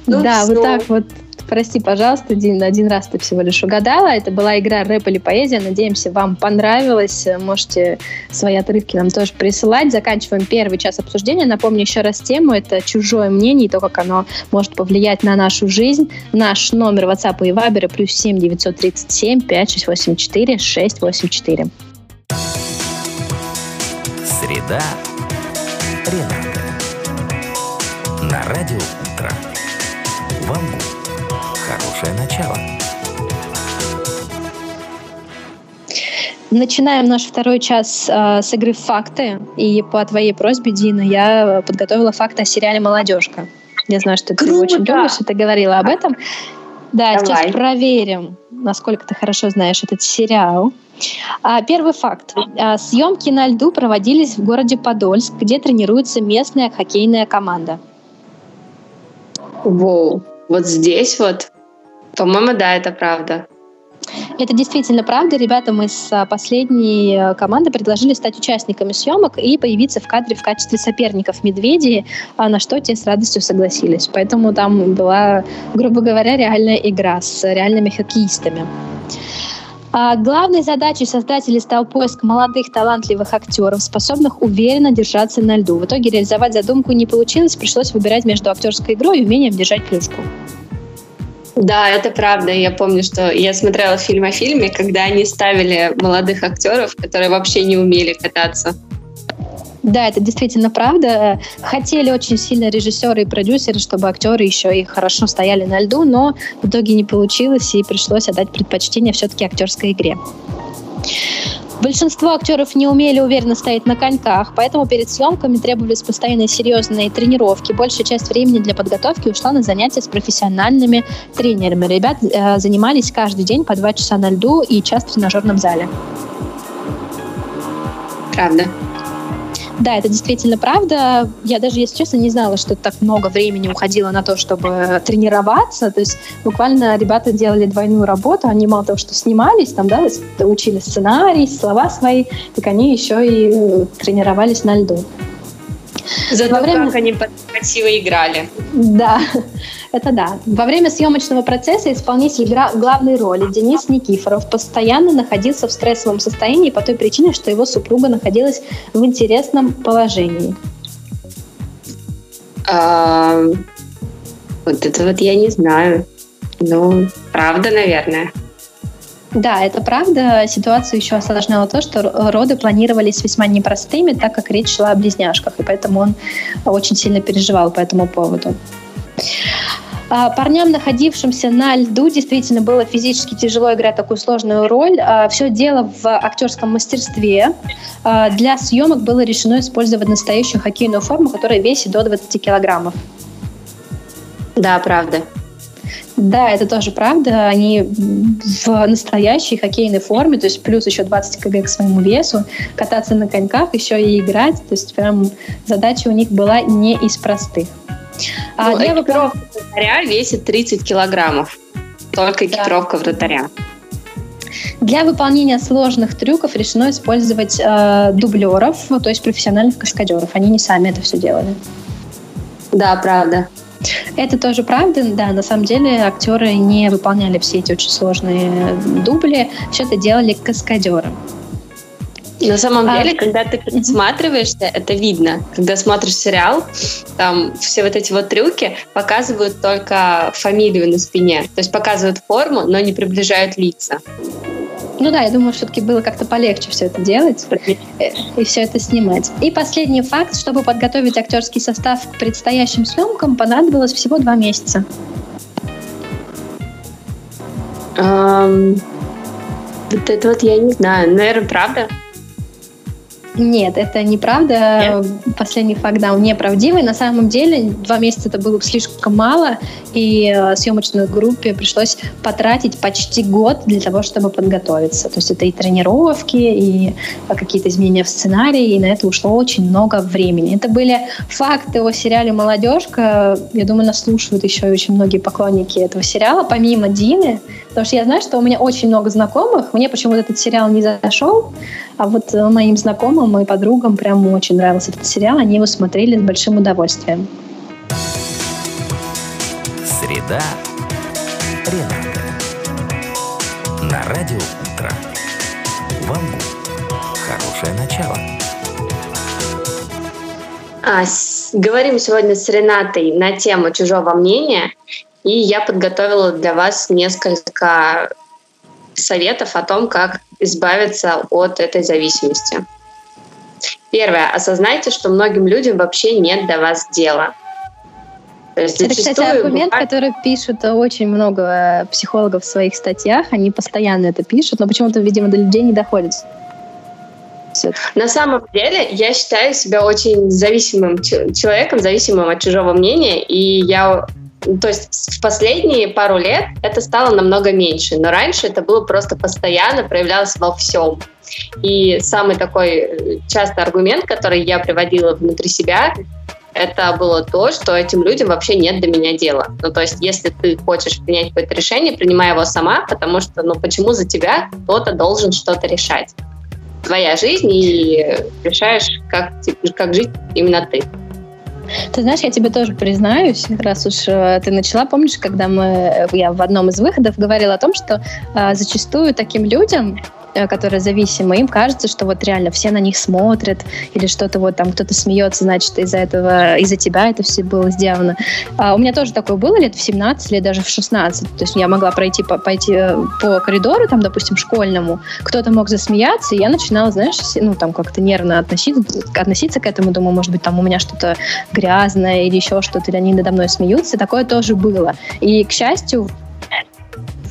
Ну да, вот так вот Прости, пожалуйста, один, один раз ты всего лишь угадала. Это была игра рэп или поэзия. Надеемся, вам понравилось. Можете свои отрывки нам тоже присылать. Заканчиваем первый час обсуждения. Напомню еще раз тему. Это чужое мнение и то, как оно может повлиять на нашу жизнь. Наш номер WhatsApp и Viber плюс 7 937 5684 684. Среда. Рената. На радио «Утро». Вам хорошее начало. Начинаем наш второй час э, с игры «Факты». И по твоей просьбе, Дина, я подготовила факты о сериале «Молодежка». Я знаю, что Круто. ты очень любишь, и ты говорила об этом. Да, Давай. сейчас проверим, насколько ты хорошо знаешь этот сериал. А, первый факт. А, съемки на льду проводились в городе Подольск, где тренируется местная хоккейная команда. Воу, вот здесь вот по-моему, да, это правда. Это действительно правда. Ребята, мы с а, последней э, команды предложили стать участниками съемок и появиться в кадре в качестве соперников медведей, а на что те с радостью согласились. Поэтому там была, грубо говоря, реальная игра с реальными хоккеистами. А главной задачей создателей стал поиск молодых талантливых актеров, способных уверенно держаться на льду. В итоге реализовать задумку не получилось, пришлось выбирать между актерской игрой и умением держать клюшку. Да, это правда. Я помню, что я смотрела фильм о фильме, когда они ставили молодых актеров, которые вообще не умели кататься. Да, это действительно правда. Хотели очень сильно режиссеры и продюсеры, чтобы актеры еще и хорошо стояли на льду, но в итоге не получилось, и пришлось отдать предпочтение все-таки актерской игре. Большинство актеров не умели уверенно стоять на коньках, поэтому перед съемками требовались постоянные серьезные тренировки. Большая часть времени для подготовки ушла на занятия с профессиональными тренерами. Ребят э, занимались каждый день по два часа на льду и час в тренажерном зале. Правда. Да, это действительно правда. Я даже, если честно, не знала, что так много времени уходило на то, чтобы тренироваться. То есть буквально ребята делали двойную работу. Они мало того, что снимались, там, да, учили сценарий, слова свои, так они еще и э, тренировались на льду. Зато Во время... как они красиво играли. Да, <laughs> это да. Во время съемочного процесса исполнитель главной роли Денис Никифоров постоянно находился в стрессовом состоянии по той причине, что его супруга находилась в интересном положении. А, вот это вот я не знаю. Ну, правда, наверное. Да, это правда. Ситуацию еще осложняло то, что роды планировались весьма непростыми, так как речь шла о близняшках, и поэтому он очень сильно переживал по этому поводу. А, парням, находившимся на льду, действительно было физически тяжело играть такую сложную роль. А, Все дело в актерском мастерстве. А, для съемок было решено использовать настоящую хоккейную форму, которая весит до 20 килограммов. Да, правда. Да, это тоже правда. Они в настоящей хоккейной форме, то есть плюс еще 20 кг к своему весу, кататься на коньках, еще и играть. То есть прям задача у них была не из простых. А ну, экипировка вратаря весит 30 килограммов. Только экипировка да. вратаря. Для выполнения сложных трюков решено использовать э, дублеров, то есть профессиональных каскадеров. Они не сами это все делали. Да, правда. Это тоже правда, да, на самом деле актеры не выполняли все эти очень сложные дубли, все это делали каскадеры. На самом а, деле, когда ты присматриваешься, это видно. Когда смотришь сериал, там все вот эти вот трюки показывают только фамилию на спине. То есть показывают форму, но не приближают лица. Ну да, я думаю, все-таки было как-то полегче все это делать и все это снимать. И последний факт, чтобы подготовить актерский состав к предстоящим съемкам, понадобилось всего два месяца. Um, вот это вот я не знаю. Наверное, правда? Нет, это неправда. Нет? Последний факт, да, он неправдивый. На самом деле, два месяца это было слишком мало, и э, съемочной группе пришлось потратить почти год для того, чтобы подготовиться. То есть это и тренировки, и э, какие-то изменения в сценарии, и на это ушло очень много времени. Это были факты о сериале «Молодежка». Я думаю, нас слушают еще и очень многие поклонники этого сериала, помимо Дины, потому что я знаю, что у меня очень много знакомых. Мне почему-то этот сериал не зашел, а вот э, моим знакомым знакомым и подругам прям очень нравился этот сериал. Они его смотрели с большим удовольствием. Среда. Рената. На радио утро. Вам хорошее начало. А, с, говорим сегодня с Ренатой на тему чужого мнения. И я подготовила для вас несколько советов о том, как избавиться от этой зависимости. Первое. Осознайте, что многим людям вообще нет до вас дела. То есть это, кстати, аргумент, бывает... который пишут очень много психологов в своих статьях. Они постоянно это пишут, но почему-то, видимо, до людей не доходит. На самом деле, я считаю себя очень зависимым человеком, зависимым от чужого мнения, и я то есть в последние пару лет это стало намного меньше, но раньше это было просто постоянно, проявлялось во всем. И самый такой э, частый аргумент, который я приводила внутри себя, это было то, что этим людям вообще нет до меня дела. Ну, то есть, если ты хочешь принять какое-то решение, принимай его сама, потому что, ну, почему за тебя кто-то должен что-то решать? Твоя жизнь, и решаешь, как, как жить именно ты. Ты знаешь, я тебе тоже признаюсь, раз уж э, ты начала, помнишь, когда мы, э, я в одном из выходов говорила о том, что э, зачастую таким людям которые зависимы, им кажется, что вот реально все на них смотрят, или что-то вот там кто-то смеется, значит, из-за этого, из-за тебя это все было сделано. А у меня тоже такое было лет в 17, или даже в 16. То есть я могла пройти по, пойти э, по коридору, там, допустим, школьному, кто-то мог засмеяться, и я начинала, знаешь, ну, там как-то нервно относиться, относиться к этому, думаю, может быть, там у меня что-то грязное или еще что-то, или они надо мной смеются. Такое тоже было. И, к счастью,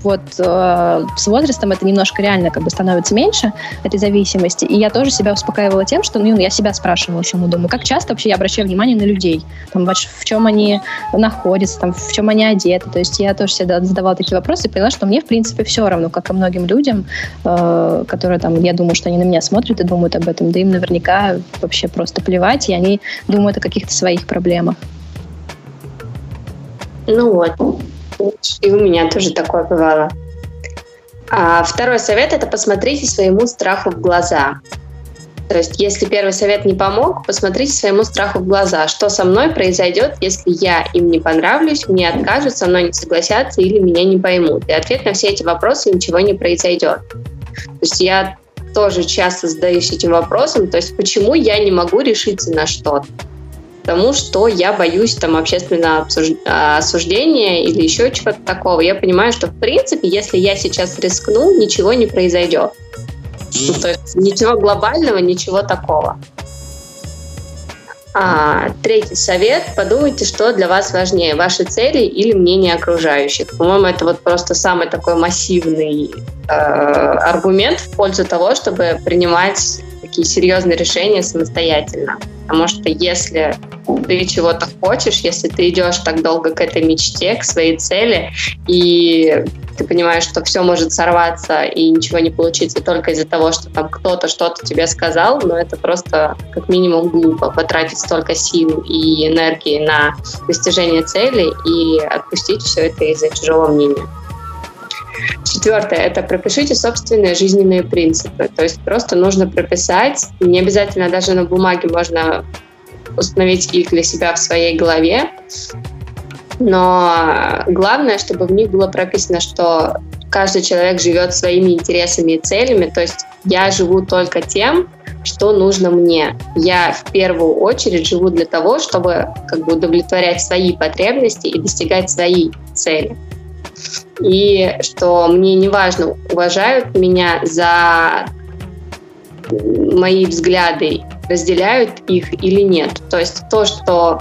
вот э, с возрастом это немножко реально как бы становится меньше, этой зависимости. И я тоже себя успокаивала тем, что ну, я себя спрашивала саму, думаю, как часто вообще я обращаю внимание на людей, там, в чем они находятся, там, в чем они одеты. То есть я тоже себе задавала такие вопросы и поняла, что мне, в принципе, все равно, как и многим людям, э, которые там, я думаю, что они на меня смотрят и думают об этом, да им наверняка вообще просто плевать, и они думают о каких-то своих проблемах. Ну вот. И у меня тоже такое бывало. А второй совет – это посмотрите своему страху в глаза. То есть, если первый совет не помог, посмотрите своему страху в глаза. Что со мной произойдет, если я им не понравлюсь, мне откажут, со мной не согласятся или меня не поймут? И ответ на все эти вопросы – ничего не произойдет. То есть я тоже часто задаюсь этим вопросом, то есть почему я не могу решиться на что-то? Тому, что я боюсь там общественного осуждения или еще чего-то такого. Я понимаю, что в принципе, если я сейчас рискну, ничего не произойдет. Ну, то есть ничего глобального, ничего такого. А, третий совет. Подумайте, что для вас важнее, ваши цели или мнение окружающих. По-моему, это вот просто самый такой массивный э, аргумент в пользу того, чтобы принимать такие серьезные решения самостоятельно. Потому что если ты чего-то хочешь, если ты идешь так долго к этой мечте, к своей цели, и ты понимаешь, что все может сорваться и ничего не получиться только из-за того, что там кто-то что-то тебе сказал, но это просто как минимум глупо потратить столько сил и энергии на достижение цели и отпустить все это из-за чужого мнения. Четвертое – это пропишите собственные жизненные принципы. То есть просто нужно прописать, не обязательно даже на бумаге можно установить их для себя в своей голове, но главное, чтобы в них было прописано, что каждый человек живет своими интересами и целями, то есть я живу только тем, что нужно мне. Я в первую очередь живу для того, чтобы как бы удовлетворять свои потребности и достигать свои цели. И что мне не важно, уважают меня за мои взгляды, разделяют их или нет. То есть то, что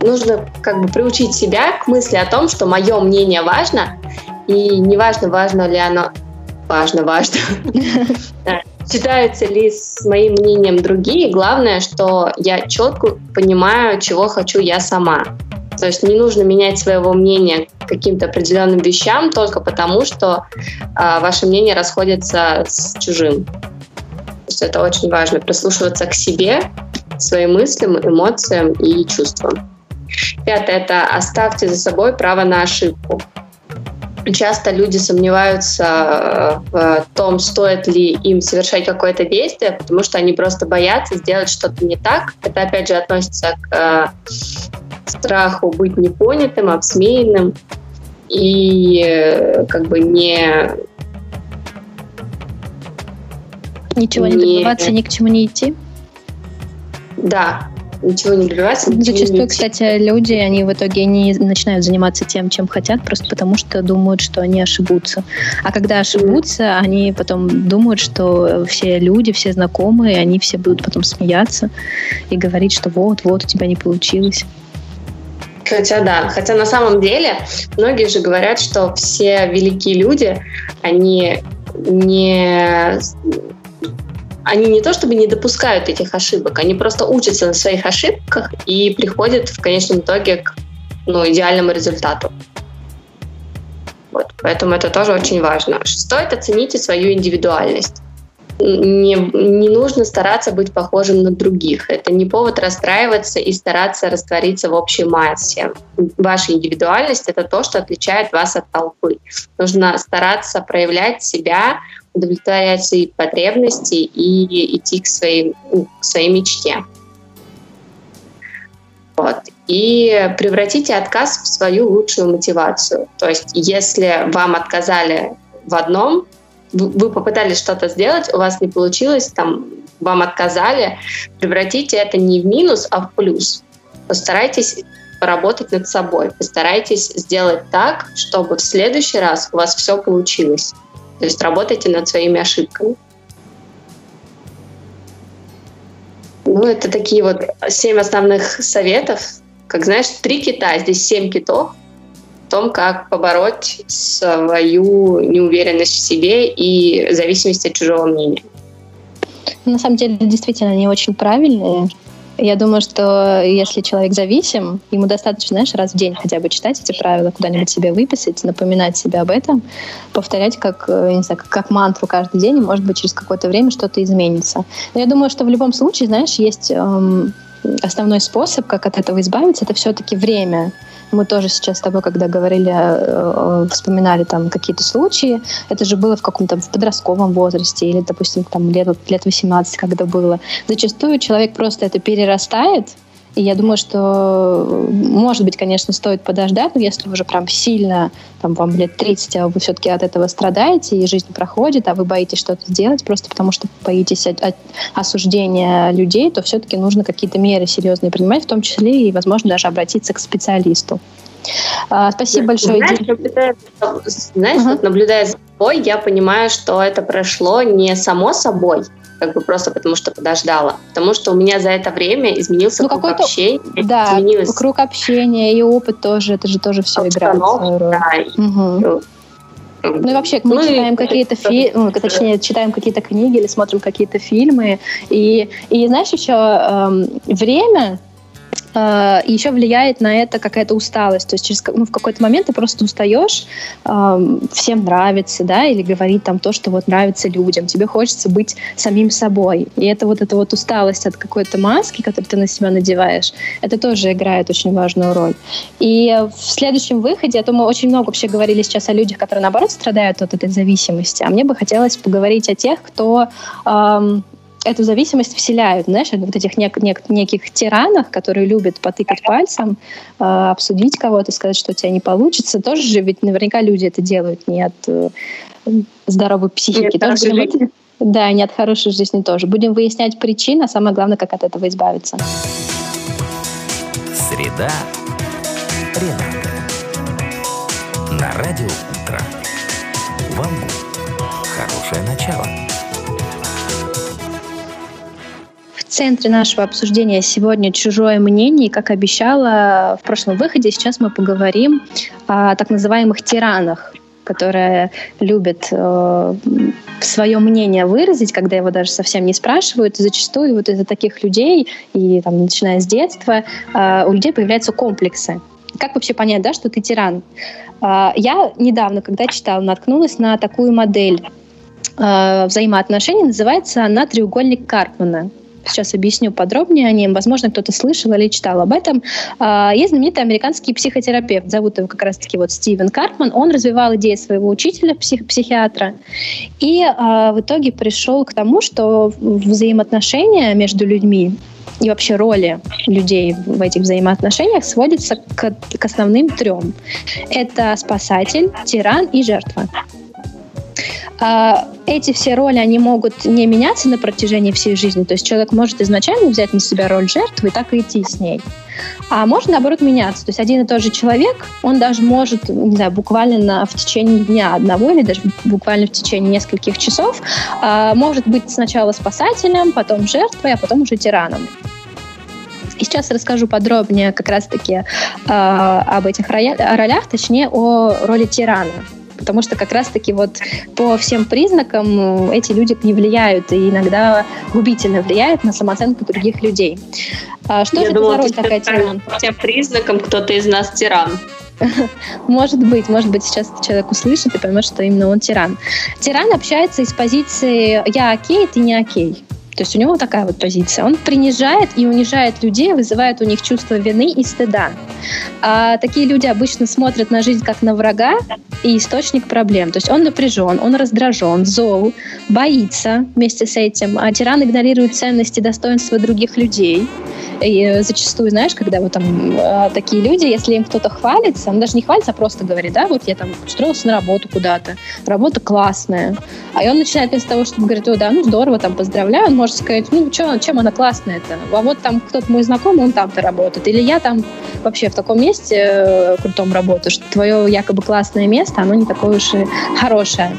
нужно как бы приучить себя к мысли о том, что мое мнение важно, и неважно, важно ли оно, важно, важно, <laughs> считаются ли с моим мнением другие, главное, что я четко понимаю, чего хочу я сама. То есть не нужно менять своего мнения каким-то определенным вещам только потому, что э, ваше мнение расходится с чужим. То есть это очень важно, прислушиваться к себе, своим мыслям, эмоциям и чувствам. Пятое – это оставьте за собой право на ошибку. Часто люди сомневаются э, в том, стоит ли им совершать какое-то действие, потому что они просто боятся сделать что-то не так. Это, опять же, относится к э, страху быть непонятым, обсмеянным и э, как бы не... Ничего не, не добиваться, ни к чему не идти? Да, ничего не добиваться. Зачастую, не кстати, люди, они в итоге не начинают заниматься тем, чем хотят, просто потому что думают, что они ошибутся. А когда ошибутся, mm. они потом думают, что все люди, все знакомые, они все будут потом смеяться и говорить, что вот, вот, у тебя не получилось. Хотя да, хотя на самом деле многие же говорят, что все великие люди, они не они не то чтобы не допускают этих ошибок, они просто учатся на своих ошибках и приходят в конечном итоге к ну, идеальному результату. Вот, поэтому это тоже очень важно. Стоит оцените свою индивидуальность. Не, не нужно стараться быть похожим на других. Это не повод расстраиваться и стараться раствориться в общей массе. Ваша индивидуальность — это то, что отличает вас от толпы. Нужно стараться проявлять себя, удовлетворять свои потребности и идти к своей, ну, к своей мечте. Вот. И превратите отказ в свою лучшую мотивацию. То есть, если вам отказали в одном, вы попытались что-то сделать, у вас не получилось, там, вам отказали, превратите это не в минус, а в плюс. Постарайтесь поработать над собой, постарайтесь сделать так, чтобы в следующий раз у вас все получилось. То есть работайте над своими ошибками. Ну, это такие вот семь основных советов. Как знаешь, три кита, здесь семь китов том, как побороть свою неуверенность в себе и зависимость от чужого мнения. На самом деле, действительно, они очень правильные. Я думаю, что если человек зависим, ему достаточно, знаешь, раз в день хотя бы читать эти правила, куда-нибудь себе выписать, напоминать себе об этом, повторять как, э, не знаю, как мантру каждый день, и, может быть, через какое-то время что-то изменится. Но я думаю, что в любом случае, знаешь, есть эм, основной способ, как от этого избавиться, это все-таки время. Мы тоже сейчас с тобой, когда говорили, э, вспоминали там какие-то случаи, это же было в каком-то в подростковом возрасте или, допустим, там лет, лет 18, когда было. Зачастую человек просто это перерастает, И я думаю, что, может быть, конечно, стоит подождать, но если уже прям сильно, там, вам лет 30, а вы все-таки от этого страдаете, и жизнь проходит, а вы боитесь что-то сделать, просто потому что боитесь от, от осуждения людей, то все-таки нужно какие-то меры серьезные принимать, в том числе и, возможно, даже обратиться к специалисту. А, спасибо большое. Знаешь, наблюдая, знаешь uh-huh. вот наблюдая за собой, я понимаю, что это прошло не само собой, как бы просто потому что подождала. Потому что у меня за это время изменился ну, круг общения. Да, изменилось... круг общения и опыт тоже, это же тоже все играет свою роль. Да, угу. Ну и вообще, мы ну, читаем и... какие-то фильмы, точнее, читаем какие-то книги или смотрим какие-то фильмы. И, и знаешь, еще эм, время Uh, и еще влияет на это какая-то усталость. То есть через, ну, в какой-то момент ты просто устаешь, uh, всем нравится, да, или говорить там то, что вот нравится людям. Тебе хочется быть самим собой. И это вот эта вот усталость от какой-то маски, которую ты на себя надеваешь, это тоже играет очень важную роль. И в следующем выходе, а то мы очень много вообще говорили сейчас о людях, которые, наоборот, страдают от этой зависимости, а мне бы хотелось поговорить о тех, кто um, эту зависимость вселяют, знаешь, вот этих нек- нек- неких тиранах, которые любят потыкать пальцем, э, обсудить кого-то, сказать, что у тебя не получится. Тоже же ведь наверняка люди это делают не от э, здоровой психики. Нет, тоже будем, да, не от хорошей жизни тоже. Будем выяснять причины, а самое главное, как от этого избавиться. Среда. Рената. На радио утро. Вам хорошее начало. Центре нашего обсуждения сегодня чужое мнение. И, как обещала в прошлом выходе, сейчас мы поговорим о так называемых тиранах, которые любят э, свое мнение выразить, когда его даже совсем не спрашивают. И зачастую вот из-за таких людей, и там, начиная с детства, э, у людей появляются комплексы. Как вообще понять, да, что ты тиран? Э, я недавно, когда читала, наткнулась на такую модель э, взаимоотношений, называется она «Треугольник Карпмана». Сейчас объясню подробнее о нем. Возможно, кто-то слышал или читал об этом. А, есть знаменитый американский психотерапевт. Зовут его как раз-таки вот Стивен Карпман. Он развивал идеи своего учителя, псих психиатра. И а, в итоге пришел к тому, что взаимоотношения между людьми и вообще роли людей в этих взаимоотношениях сводится к, к основным трем. Это спасатель, тиран и жертва. А, эти все роли, они могут не меняться на протяжении всей жизни. То есть человек может изначально взять на себя роль жертвы и так и идти с ней. А может, наоборот, меняться. То есть один и тот же человек, он даже может, не знаю, буквально на, в течение дня одного или даже буквально в течение нескольких часов, а, может быть сначала спасателем, потом жертвой, а потом уже тираном. И сейчас расскажу подробнее как раз-таки э, об этих ролях, точнее о роли тирана потому что как раз-таки вот по всем признакам эти люди не влияют и иногда губительно влияют на самооценку других людей. А что Я же думала, это за роль такая тиран? По всем признакам кто-то из нас тиран. <laughs> Может быть, может быть, сейчас человек услышит и поймет, что именно он тиран. Тиран общается из позиции «я окей, ты не окей». То есть у него такая вот позиция. Он принижает и унижает людей, вызывает у них чувство вины и стыда. А такие люди обычно смотрят на жизнь как на врага и источник проблем. То есть он напряжен, он раздражен, зол, боится вместе с этим. А тиран игнорирует ценности достоинства других людей. И зачастую, знаешь, когда вот там э, такие люди, если им кто-то хвалится, он даже не хвалится, а просто говорит, да, вот я там устроился на работу куда-то, работа классная. А он начинает вместо того, чтобы говорить, о, да, ну здорово, там, поздравляю, он может сказать, ну, чё, чем она классная-то? А вот там кто-то мой знакомый, он там-то работает. Или я там вообще в таком месте э, крутом работаю, что твое якобы классное место, оно не такое уж и хорошее.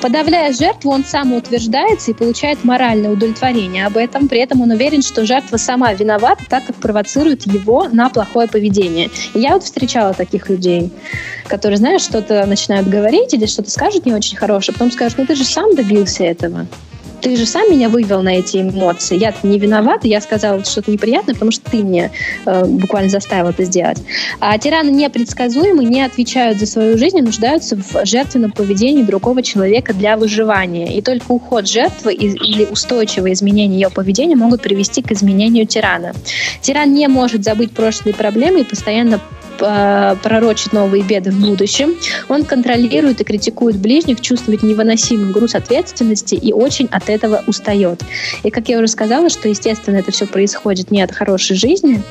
Подавляя жертву, он самоутверждается и получает моральное удовлетворение об этом. При этом он уверен, что жертва сама виновата, так как провоцирует его на плохое поведение. И я вот встречала таких людей, которые, знаешь, что-то начинают говорить или что-то скажут не очень хорошее, потом скажут, ну ты же сам добился этого ты же сам меня вывел на эти эмоции. Я не виновата, я сказала что-то неприятное, потому что ты мне э, буквально заставил это сделать. А тираны непредсказуемы, не отвечают за свою жизнь и нуждаются в жертвенном поведении другого человека для выживания. И только уход жертвы или устойчивое изменение ее поведения могут привести к изменению тирана. Тиран не может забыть прошлые проблемы и постоянно э, пророчит новые беды в будущем. Он контролирует и критикует ближних, чувствует невыносимый груз ответственности и очень от этого устает. И, как я уже сказала, что, естественно, это все происходит не от хорошей жизни,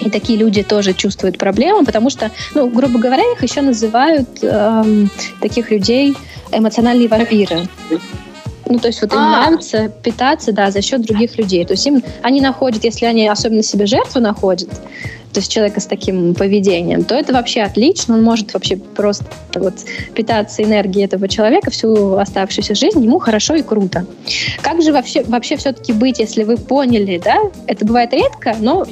и такие люди тоже чувствуют проблемы, потому что, ну, грубо говоря, их еще называют эм, таких людей эмоциональные вампиры. Ну, то есть вот им а. нравится питаться, да, за счет других людей. То есть им они находят, если они особенно себе жертву находят, то есть человека с таким поведением, то это вообще отлично. Он может вообще просто вот питаться энергией этого человека всю оставшуюся жизнь, ему хорошо и круто. Как же вообще, вообще все-таки быть, если вы поняли, да, это бывает редко, но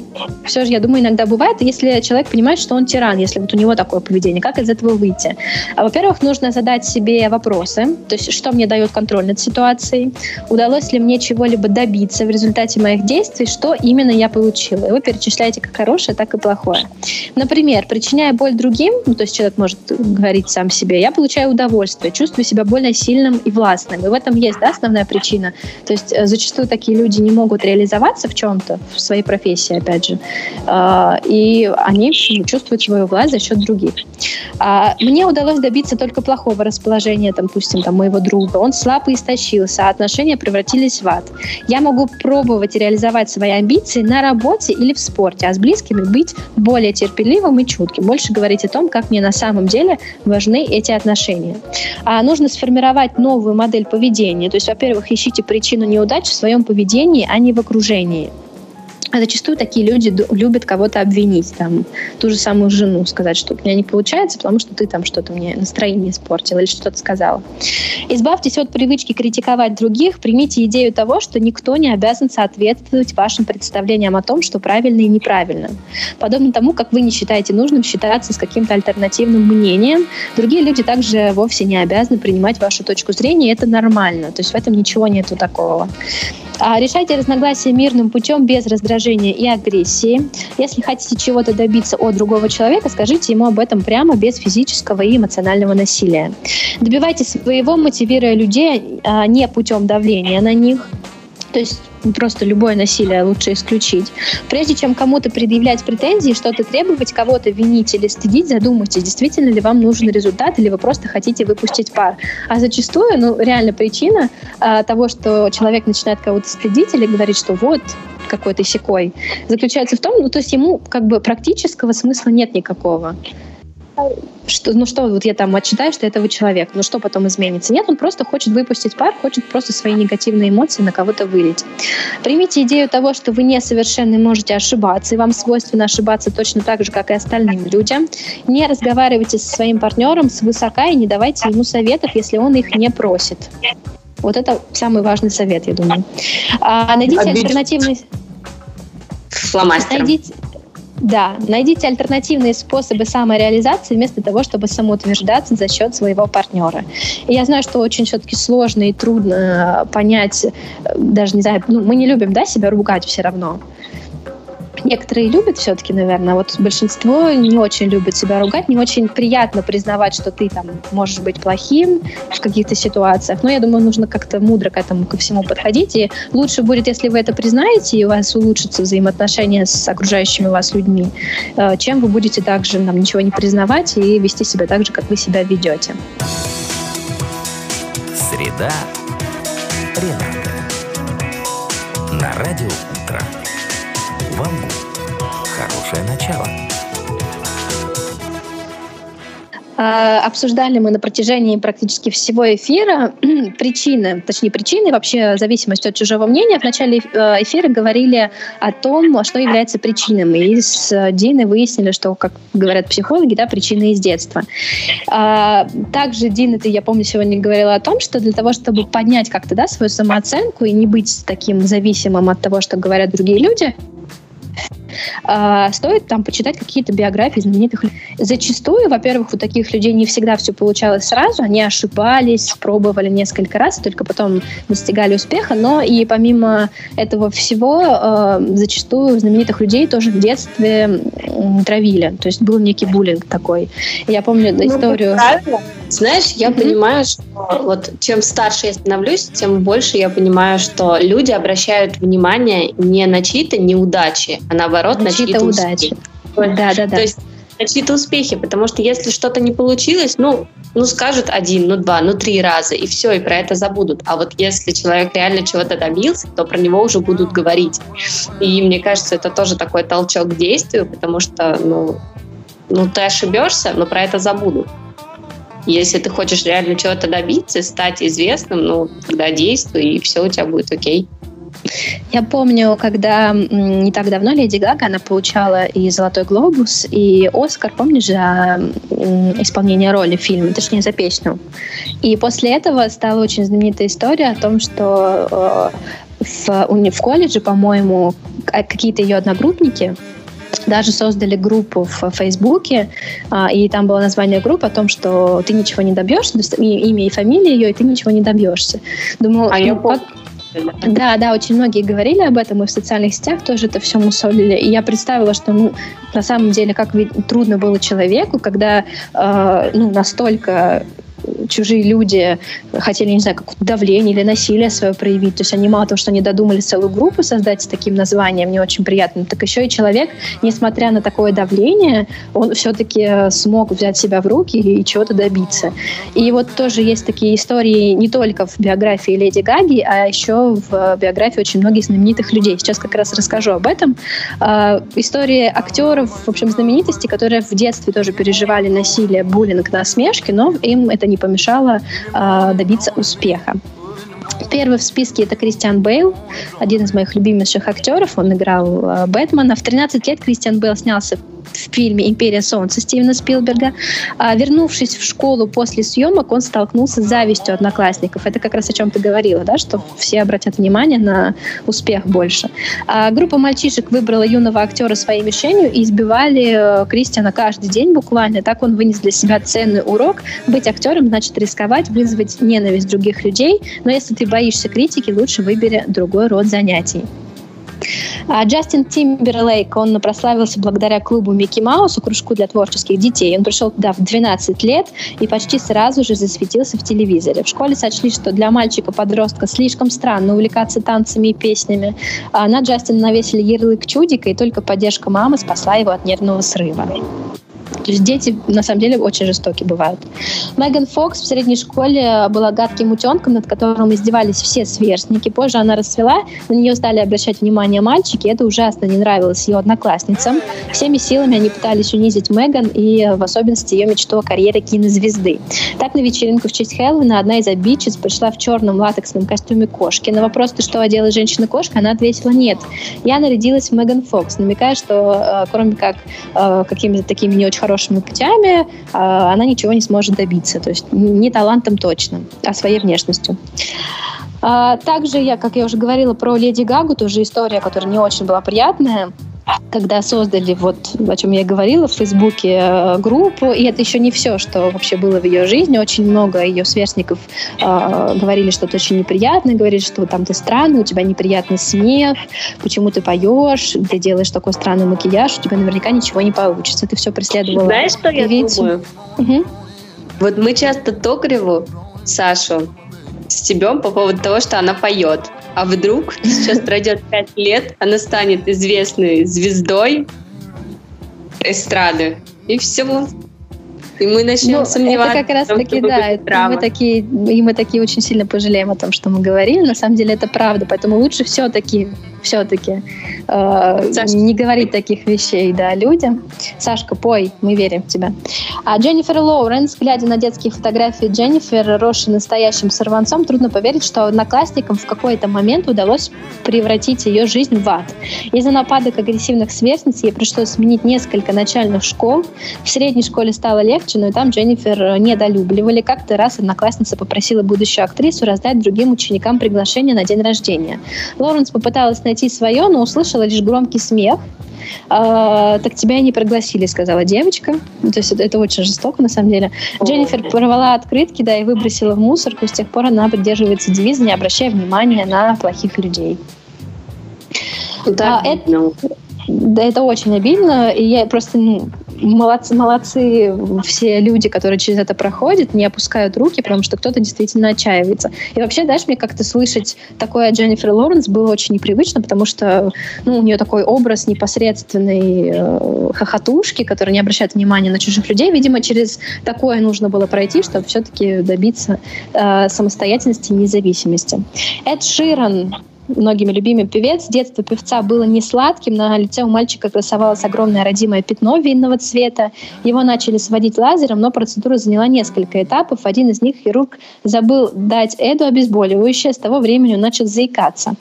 все же, я думаю, иногда бывает, если человек понимает, что он тиран, если вот у него такое поведение, как из этого выйти? А, во-первых, нужно задать себе вопросы, то есть что мне дает контроль над ситуацией, удалось ли мне чего-либо добиться в результате моих действий, что именно я получила. И вы перечисляете как хорошее, так и плохое. Например, причиняя боль другим, ну, то есть человек может говорить сам себе, я получаю удовольствие, чувствую себя более сильным и властным. И в этом есть да, основная причина. То есть э, зачастую такие люди не могут реализоваться в чем-то, в своей профессии, опять же, а, и они чувствуют свою власть за счет других. А, мне удалось добиться только плохого расположения, там, допустим, там, моего друга. Он слабо истощился, а отношения превратились в ад. Я могу пробовать реализовать свои амбиции на работе или в спорте, а с близкими быть более терпеливым и чутким, больше говорить о том, как мне на самом деле важны эти отношения. А нужно сформировать новую модель поведения. То есть, во-первых, ищите причину неудач в своем поведении, а не в окружении. А зачастую такие люди любят кого-то обвинить, там, ту же самую жену, сказать, что у меня не получается, потому что ты там что-то мне настроение испортил или что-то сказала. Избавьтесь от привычки критиковать других, примите идею того, что никто не обязан соответствовать вашим представлениям о том, что правильно и неправильно. Подобно тому, как вы не считаете нужным считаться с каким-то альтернативным мнением, другие люди также вовсе не обязаны принимать вашу точку зрения, и это нормально, то есть в этом ничего нету такого. А решайте разногласия мирным путем без раздражения и агрессии. Если хотите чего-то добиться от другого человека, скажите ему об этом прямо, без физического и эмоционального насилия. Добивайтесь своего, мотивируя людей а не путем давления на них. То есть просто любое насилие лучше исключить. Прежде чем кому-то предъявлять претензии, что-то требовать, кого-то винить или стыдить, задумайтесь, действительно ли вам нужен результат или вы просто хотите выпустить пар. А зачастую, ну, реально причина а, того, что человек начинает кого-то стыдить или говорить, что вот, какой то секой, заключается в том, ну, то есть ему как бы практического смысла нет никакого что, ну что, вот я там отчитаю, что этого человека, ну что потом изменится? Нет, он просто хочет выпустить пар, хочет просто свои негативные эмоции на кого-то вылить. Примите идею того, что вы несовершенны, можете ошибаться, и вам свойственно ошибаться точно так же, как и остальным людям. Не разговаривайте со своим партнером свысока и не давайте ему советов, если он их не просит. Вот это самый важный совет, я думаю. А, найдите Обидчик. альтернативный... Фломастером. Найдите, да, найдите альтернативные способы самореализации вместо того, чтобы самоутверждаться за счет своего партнера. И я знаю, что очень все-таки сложно и трудно понять, э, даже не знаю, ну, мы не любим, да, себя ругать все равно. Некоторые любят все-таки, наверное, вот большинство не очень любят себя ругать, не очень приятно признавать, что ты там можешь быть плохим в каких-то ситуациях. Но я думаю, нужно как-то мудро к этому ко всему подходить. И лучше будет, если вы это признаете, и у вас улучшатся взаимоотношения с окружающими вас людьми, э, чем вы будете также нам ничего не признавать и вести себя так же, как вы себя ведете. Среда. Рената. На радио Вам хорошее начало. А, обсуждали мы на протяжении практически всего эфира <clears throat> причины, точнее причины, вообще зависимость от чужого мнения. В начале э, эфира говорили о том, что является причинами. И с Диной выяснили, что, как говорят психологи, да, причины из детства. А, также Дина, ты, я помню, сегодня говорила о том, что для того, чтобы поднять как-то да, свою самооценку и не быть таким зависимым от того, что говорят другие люди, а, стоит там почитать какие-то биографии знаменитых людей. Зачастую, во-первых, у таких людей не всегда все получалось сразу, они ошибались, пробовали несколько раз, только потом достигали успеха, но и помимо этого всего, э, зачастую знаменитых людей тоже в детстве травили, то есть был некий буллинг такой. Я помню ну, историю... Правильно. Знаешь, я mm-hmm. понимаю, что вот чем старше я становлюсь, тем больше я понимаю, что люди обращают внимание не на чьи-то неудачи, а наоборот на, на чьи-то удачи. Да, да, да. То есть на чьи-то успехи, потому что если что-то не получилось, ну, ну скажут один, ну два, ну три раза, и все, и про это забудут. А вот если человек реально чего-то добился, то про него уже будут говорить. И мне кажется, это тоже такой толчок к действию, потому что, ну, ну ты ошибешься, но про это забудут. Если ты хочешь реально чего-то добиться, стать известным, ну, тогда действуй, и все у тебя будет окей. Я помню, когда не так давно Леди Гага, она получала и «Золотой глобус», и «Оскар», помнишь, за исполнение роли в фильме, точнее, за песню. И после этого стала очень знаменитая история о том, что э, в, в колледже, по-моему, какие-то ее одногруппники даже создали группу в Фейсбуке, а, и там было название группы о том, что ты ничего не добьешься, имя и фамилия ее, и ты ничего не добьешься. Думаю, а ну, я как, да, да, очень многие говорили об этом, и в социальных сетях тоже это все мусолили. И я представила, что, ну, на самом деле, как трудно было человеку, когда, э, ну, настолько чужие люди хотели, не знаю, какое-то давление или насилие свое проявить. То есть они мало того, что они додумали целую группу создать с таким названием, мне очень приятно, так еще и человек, несмотря на такое давление, он все-таки смог взять себя в руки и чего-то добиться. И вот тоже есть такие истории не только в биографии Леди Гаги, а еще в биографии очень многих знаменитых людей. Сейчас как раз расскажу об этом. Э, истории актеров, в общем, знаменитости, которые в детстве тоже переживали насилие, буллинг, насмешки, но им это не помешало э, добиться успеха. Первый в списке это Кристиан Бейл, один из моих любимейших актеров. Он играл э, Бэтмена. В 13 лет Кристиан Бейл снялся в фильме «Империя солнца» Стивена Спилберга. А, вернувшись в школу после съемок, он столкнулся с завистью одноклассников. Это как раз о чем ты говорила, да, что все обратят внимание на успех больше. А, группа мальчишек выбрала юного актера своей мишенью и избивали э, Кристиана каждый день буквально. Так он вынес для себя ценный урок. Быть актером значит рисковать, вызвать ненависть других людей. Но если ты боишься критики, лучше выбери другой род занятий. А Джастин Тимберлейк, он прославился благодаря клубу Микки Маусу, кружку для творческих детей. Он пришел туда в 12 лет и почти сразу же засветился в телевизоре. В школе сочли, что для мальчика-подростка слишком странно увлекаться танцами и песнями. А на Джастина навесили ярлык чудика, и только поддержка мамы спасла его от нервного срыва. То есть дети, на самом деле, очень жестокие бывают. Меган Фокс в средней школе была гадким утенком, над которым издевались все сверстники. Позже она расцвела, на нее стали обращать внимание мальчики. Это ужасно не нравилось ее одноклассницам. Всеми силами они пытались унизить Меган и в особенности ее мечту о карьере кинозвезды. Так на вечеринку в честь Хэллоуина одна из обидчиц пришла в черном латексном костюме кошки. На вопрос, ты что одела женщина-кошка, она ответила нет. Я нарядилась в Меган Фокс, намекая, что э, кроме как э, какими-то такими не очень хорошими хорошими путями, а, она ничего не сможет добиться. То есть не талантом точно, а своей внешностью. А, также я, как я уже говорила про Леди Гагу, тоже история, которая не очень была приятная когда создали, вот о чем я говорила, в Фейсбуке э, группу, и это еще не все, что вообще было в ее жизни. Очень много ее сверстников э, говорили что-то очень неприятное, говорили, что там ты странный, у тебя неприятный смех, почему ты поешь, ты делаешь такой странный макияж, у тебя наверняка ничего не получится. Это все преследовало Знаешь, что я думаю? Угу. Вот мы часто Токареву, Сашу, стебем по поводу того, что она поет. А вдруг сейчас пройдет пять лет, она станет известной звездой эстрады. И все. И мы начнем ну, сомневаться. Это как раз таки, да, это мы такие, и мы такие очень сильно пожалеем о том, что мы говорили. На самом деле это правда, поэтому лучше все-таки все-таки э, не говорить таких вещей да, людям. Сашка, пой, мы верим в тебя. А Дженнифер Лоуренс, глядя на детские фотографии Дженнифер, росшей настоящим сорванцом, трудно поверить, что одноклассникам в какой-то момент удалось превратить ее жизнь в ад. Из-за нападок агрессивных сверстниц ей пришлось сменить несколько начальных школ. В средней школе стало легче, но и там Дженнифер недолюбливали. Как-то раз одноклассница попросила будущую актрису раздать другим ученикам приглашение на день рождения. Лоуренс попыталась найти свое, но услышала лишь громкий смех. А, так тебя и не пригласили, сказала девочка. То есть это, это очень жестоко, на самом деле. Дженнифер порвала открытки, да, и выбросила в мусорку. С тех пор она придерживается девиза, не обращая внимания на плохих людей. Да, а, это, да, это очень обидно. И я просто, ну, молодцы, молодцы все люди, которые через это проходят, не опускают руки, потому что кто-то действительно отчаивается. И вообще, знаешь, мне как-то слышать такое от Дженнифер Лоренс было очень непривычно, потому что ну, у нее такой образ непосредственной э, хохотушки, которая не обращает внимания на чужих людей. Видимо, через такое нужно было пройти, чтобы все-таки добиться э, самостоятельности и независимости. Эд Ширан многими любимый певец. Детство певца было не сладким. На лице у мальчика красовалось огромное родимое пятно винного цвета. Его начали сводить лазером, но процедура заняла несколько этапов. Один из них хирург забыл дать Эду обезболивающее. С того времени он начал заикаться.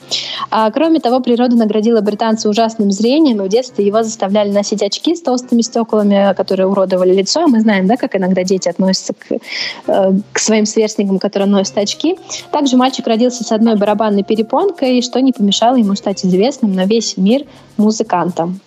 А, кроме того, природа наградила британца ужасным зрением, и в детстве его заставляли носить очки с толстыми стеклами, которые уродовали лицо. Мы знаем, да, как иногда дети относятся к, э, к своим сверстникам, которые носят очки. Также мальчик родился с одной барабанной перепонкой, что не помешало ему стать известным на весь мир музыкантом.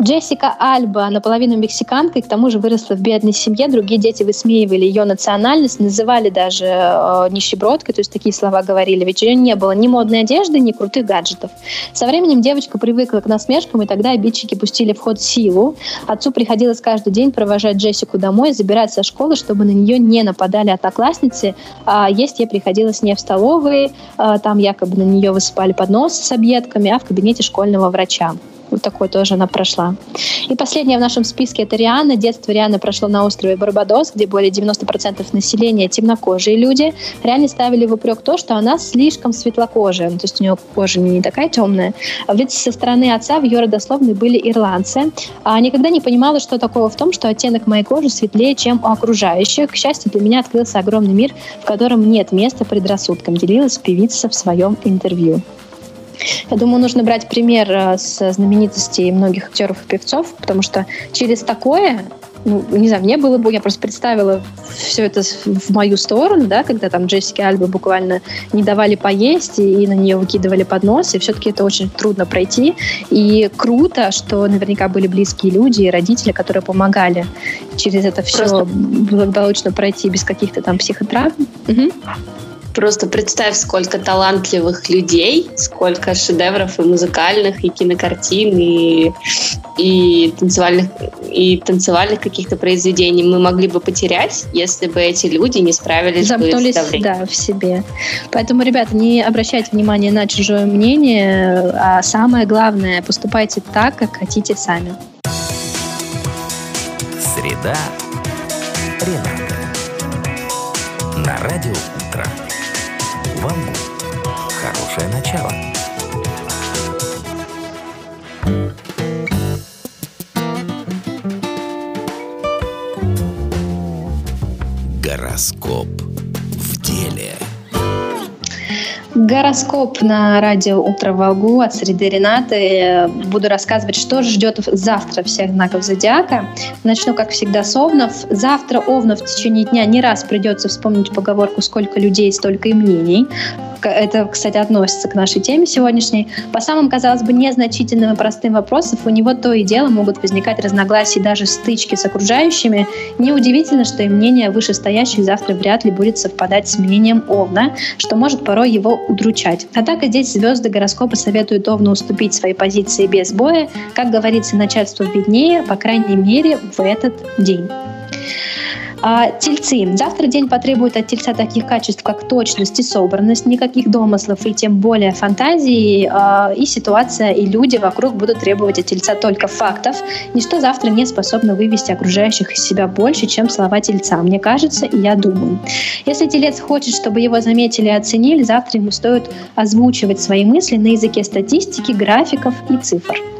Джессика Альба наполовину мексиканка и к тому же выросла в бедной семье. Другие дети высмеивали ее национальность, называли даже э, нищебродкой, то есть такие слова говорили. Ведь у нее не было ни модной одежды, ни крутых гаджетов. Со временем девочка привыкла к насмешкам, и тогда обидчики пустили в ход силу. Отцу приходилось каждый день провожать Джессику домой, забирать со школы, чтобы на нее не нападали одноклассницы. А есть ей приходилось не в столовой, а там якобы на нее высыпали поднос с объедками, а в кабинете школьного врача. Вот такой тоже она прошла. И последняя в нашем списке это Риана. Детство Рианы прошло на острове Барбадос, где более 90% населения темнокожие люди. Риане ставили в упрек то, что она слишком светлокожая. Ну, то есть у нее кожа не такая темная. А ведь со стороны отца в ее родословной были ирландцы. А никогда не понимала, что такого в том, что оттенок моей кожи светлее, чем у окружающих. К счастью, для меня открылся огромный мир, в котором нет места предрассудкам, делилась певица в своем интервью. Я думаю, нужно брать пример э, с знаменитостей многих актеров и певцов, потому что через такое ну, не знаю, мне было бы, я просто представила все это в мою сторону, да, когда там Джессики Альбы буквально не давали поесть и, и на нее выкидывали поднос, и все-таки это очень трудно пройти. И круто, что наверняка были близкие люди и родители, которые помогали через это все просто... благополучно пройти без каких-то там психотравм. Угу. Просто представь, сколько талантливых людей, сколько шедевров и музыкальных, и кинокартин, и, и танцевальных, и танцевальных каких-то произведений мы могли бы потерять, если бы эти люди не справились Замкнулись, бы с да, в себе. Поэтому, ребята, не обращайте внимания на чужое мнение, а самое главное, поступайте так, как хотите сами. Среда. Рената. На радио Вам хорошее начало. Гороскоп Гороскоп на радио «Утро Волгу» от среды Ренаты. Буду рассказывать, что ждет завтра всех знаков зодиака. Начну, как всегда, с Овнов. Завтра Овнов в течение дня не раз придется вспомнить поговорку «Сколько людей, столько и мнений». Это, кстати, относится к нашей теме сегодняшней. По самым, казалось бы, незначительным и простым вопросам у него то и дело могут возникать разногласия даже стычки с окружающими. Неудивительно, что и мнение вышестоящих завтра вряд ли будет совпадать с мнением Овна, что может порой его удручать. Однако здесь звезды гороскопа советуют Овну уступить свои позиции без боя. Как говорится, начальство виднее, по крайней мере, в этот день. А, тельцы. Завтра день потребует от тельца таких качеств, как точность и собранность, никаких домыслов и тем более фантазии. А, и ситуация, и люди вокруг будут требовать от тельца только фактов. Ничто завтра не способно вывести окружающих из себя больше, чем слова тельца. Мне кажется, и я думаю. Если телец хочет, чтобы его заметили и оценили, завтра ему стоит озвучивать свои мысли на языке статистики, графиков и цифр.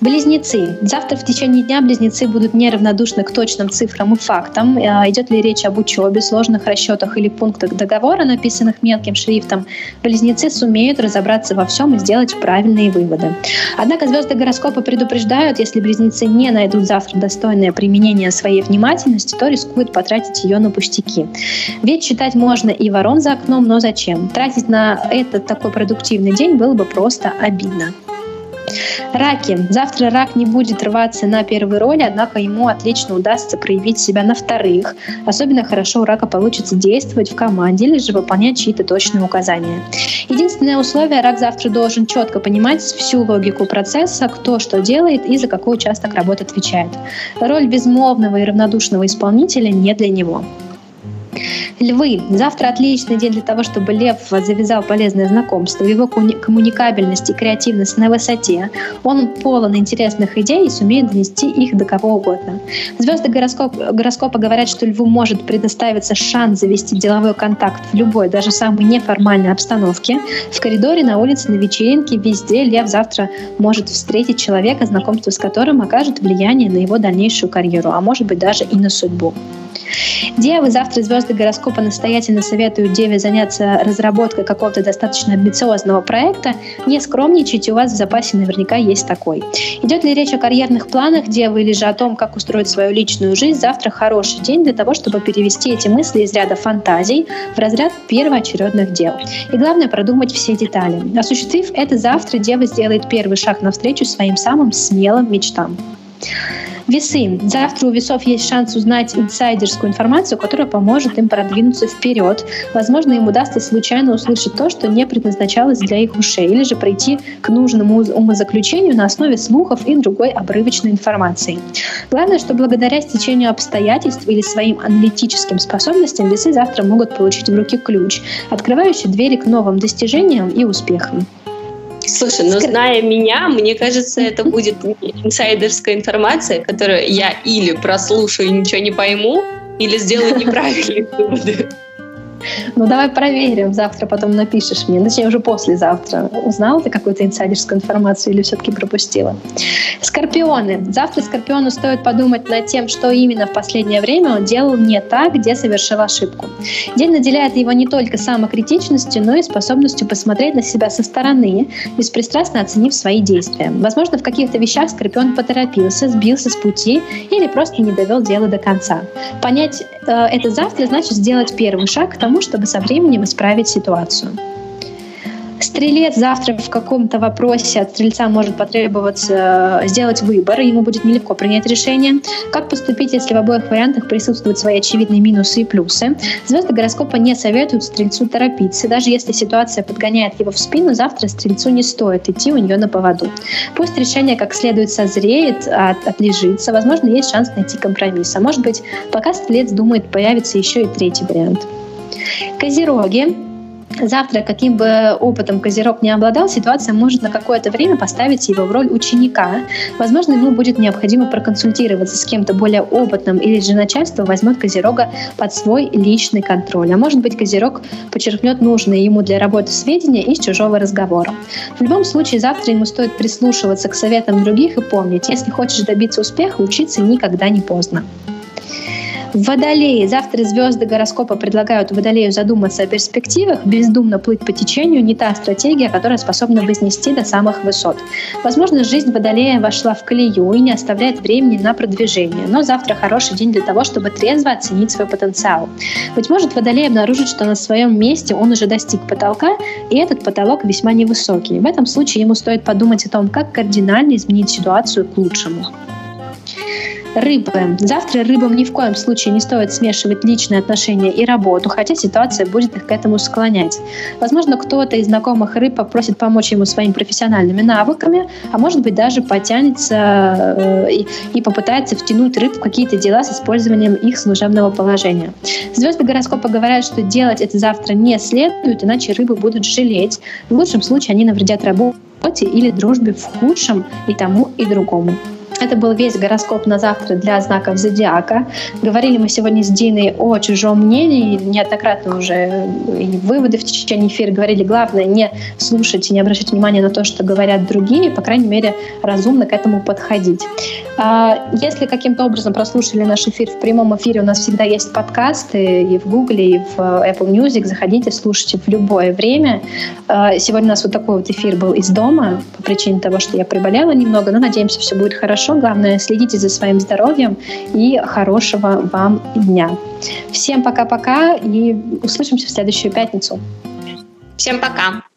Близнецы. Завтра в течение дня близнецы будут неравнодушны к точным цифрам и фактам. Э, идет ли речь об учебе, сложных расчетах или пунктах договора, написанных мелким шрифтом, близнецы сумеют разобраться во всем и сделать правильные выводы. Однако звезды гороскопа предупреждают, если близнецы не найдут завтра достойное применение своей внимательности, то рискуют потратить ее на пустяки. Ведь читать можно и ворон за окном, но зачем? Тратить на этот такой продуктивный день было бы просто обидно. Раки. Завтра рак не будет рваться на первой роли, однако ему отлично удастся проявить себя на вторых. Особенно хорошо у рака получится действовать в команде или же выполнять чьи-то точные указания. Единственное условие, рак завтра должен четко понимать всю логику процесса, кто что делает и за какой участок работы отвечает. Роль безмолвного и равнодушного исполнителя не для него. Львы. Завтра отличный день для того, чтобы лев завязал полезное знакомство. Его коммуникабельность и креативность на высоте. Он полон интересных идей и сумеет донести их до кого угодно. Звезды гороскоп, гороскопа говорят, что льву может предоставиться шанс завести деловой контакт в любой, даже самой неформальной обстановке. В коридоре, на улице, на вечеринке, везде лев завтра может встретить человека, знакомство с которым окажет влияние на его дальнейшую карьеру, а может быть даже и на судьбу. Девы, завтра звезды гороскопа настоятельно советуют Деве заняться разработкой какого-то достаточно амбициозного проекта. Не скромничайте, у вас в запасе наверняка есть такой. Идет ли речь о карьерных планах Девы или же о том, как устроить свою личную жизнь, завтра хороший день для того, чтобы перевести эти мысли из ряда фантазий в разряд первоочередных дел. И главное продумать все детали. Осуществив это, завтра Дева сделает первый шаг навстречу своим самым смелым мечтам. Весы. Завтра у весов есть шанс узнать инсайдерскую информацию, которая поможет им продвинуться вперед. Возможно, им удастся случайно услышать то, что не предназначалось для их ушей, или же пройти к нужному умозаключению на основе слухов и другой обрывочной информации. Главное, что благодаря стечению обстоятельств или своим аналитическим способностям весы завтра могут получить в руки ключ, открывающий двери к новым достижениям и успехам. Слушай, ну зная меня, мне кажется, это будет инсайдерская информация, которую я или прослушаю и ничего не пойму, или сделаю неправильные выводы. Ну, давай проверим. Завтра потом напишешь мне. Точнее, уже послезавтра. Узнала ты какую-то инсайдерскую информацию или все-таки пропустила? Скорпионы. Завтра Скорпиону стоит подумать над тем, что именно в последнее время он делал не так, где совершил ошибку. День наделяет его не только самокритичностью, но и способностью посмотреть на себя со стороны, беспристрастно оценив свои действия. Возможно, в каких-то вещах Скорпион поторопился, сбился с пути или просто не довел дело до конца. Понять э, это завтра значит сделать первый шаг к тому, чтобы со временем исправить ситуацию. Стрелец завтра в каком-то вопросе от стрельца может потребоваться э, сделать выбор, ему будет нелегко принять решение. Как поступить, если в обоих вариантах присутствуют свои очевидные минусы и плюсы? Звезды гороскопа не советуют стрельцу торопиться. Даже если ситуация подгоняет его в спину, завтра стрельцу не стоит идти у нее на поводу. Пусть решение как следует созреет, от, отлежится, возможно, есть шанс найти компромисс. А может быть, пока стрелец думает, появится еще и третий вариант. Козероги. Завтра, каким бы опытом Козерог не обладал, ситуация может на какое-то время поставить его в роль ученика. Возможно, ему будет необходимо проконсультироваться с кем-то более опытным, или же начальство возьмет Козерога под свой личный контроль. А может быть, Козерог подчеркнет нужные ему для работы сведения из чужого разговора. В любом случае, завтра ему стоит прислушиваться к советам других и помнить, если хочешь добиться успеха, учиться никогда не поздно. Водолеи. Завтра звезды гороскопа предлагают Водолею задуматься о перспективах. Бездумно плыть по течению не та стратегия, которая способна вознести до самых высот. Возможно, жизнь Водолея вошла в колею и не оставляет времени на продвижение. Но завтра хороший день для того, чтобы трезво оценить свой потенциал. Быть может, Водолей обнаружит, что на своем месте он уже достиг потолка, и этот потолок весьма невысокий. В этом случае ему стоит подумать о том, как кардинально изменить ситуацию к лучшему. Рыбы. Завтра рыбам ни в коем случае не стоит смешивать личные отношения и работу, хотя ситуация будет их к этому склонять. Возможно, кто-то из знакомых рыб попросит помочь ему своими профессиональными навыками, а может быть даже потянется э, и, и попытается втянуть рыб в какие-то дела с использованием их служебного положения. Звезды гороскопа говорят, что делать это завтра не следует, иначе рыбы будут жалеть. В лучшем случае они навредят работе или дружбе в худшем и тому, и другому. Это был весь гороскоп на завтра для знаков зодиака. Говорили мы сегодня с Диной о чужом мнении, неоднократно уже и выводы в течение эфира говорили. Главное не слушать и не обращать внимания на то, что говорят другие, по крайней мере, разумно к этому подходить. А, если каким-то образом прослушали наш эфир в прямом эфире, у нас всегда есть подкасты и в Гугле, и в Apple Music. Заходите, слушайте в любое время. А, сегодня у нас вот такой вот эфир был из дома по причине того, что я приболела немного, но надеемся, все будет хорошо хорошо. Главное, следите за своим здоровьем и хорошего вам дня. Всем пока-пока и услышимся в следующую пятницу. Всем пока.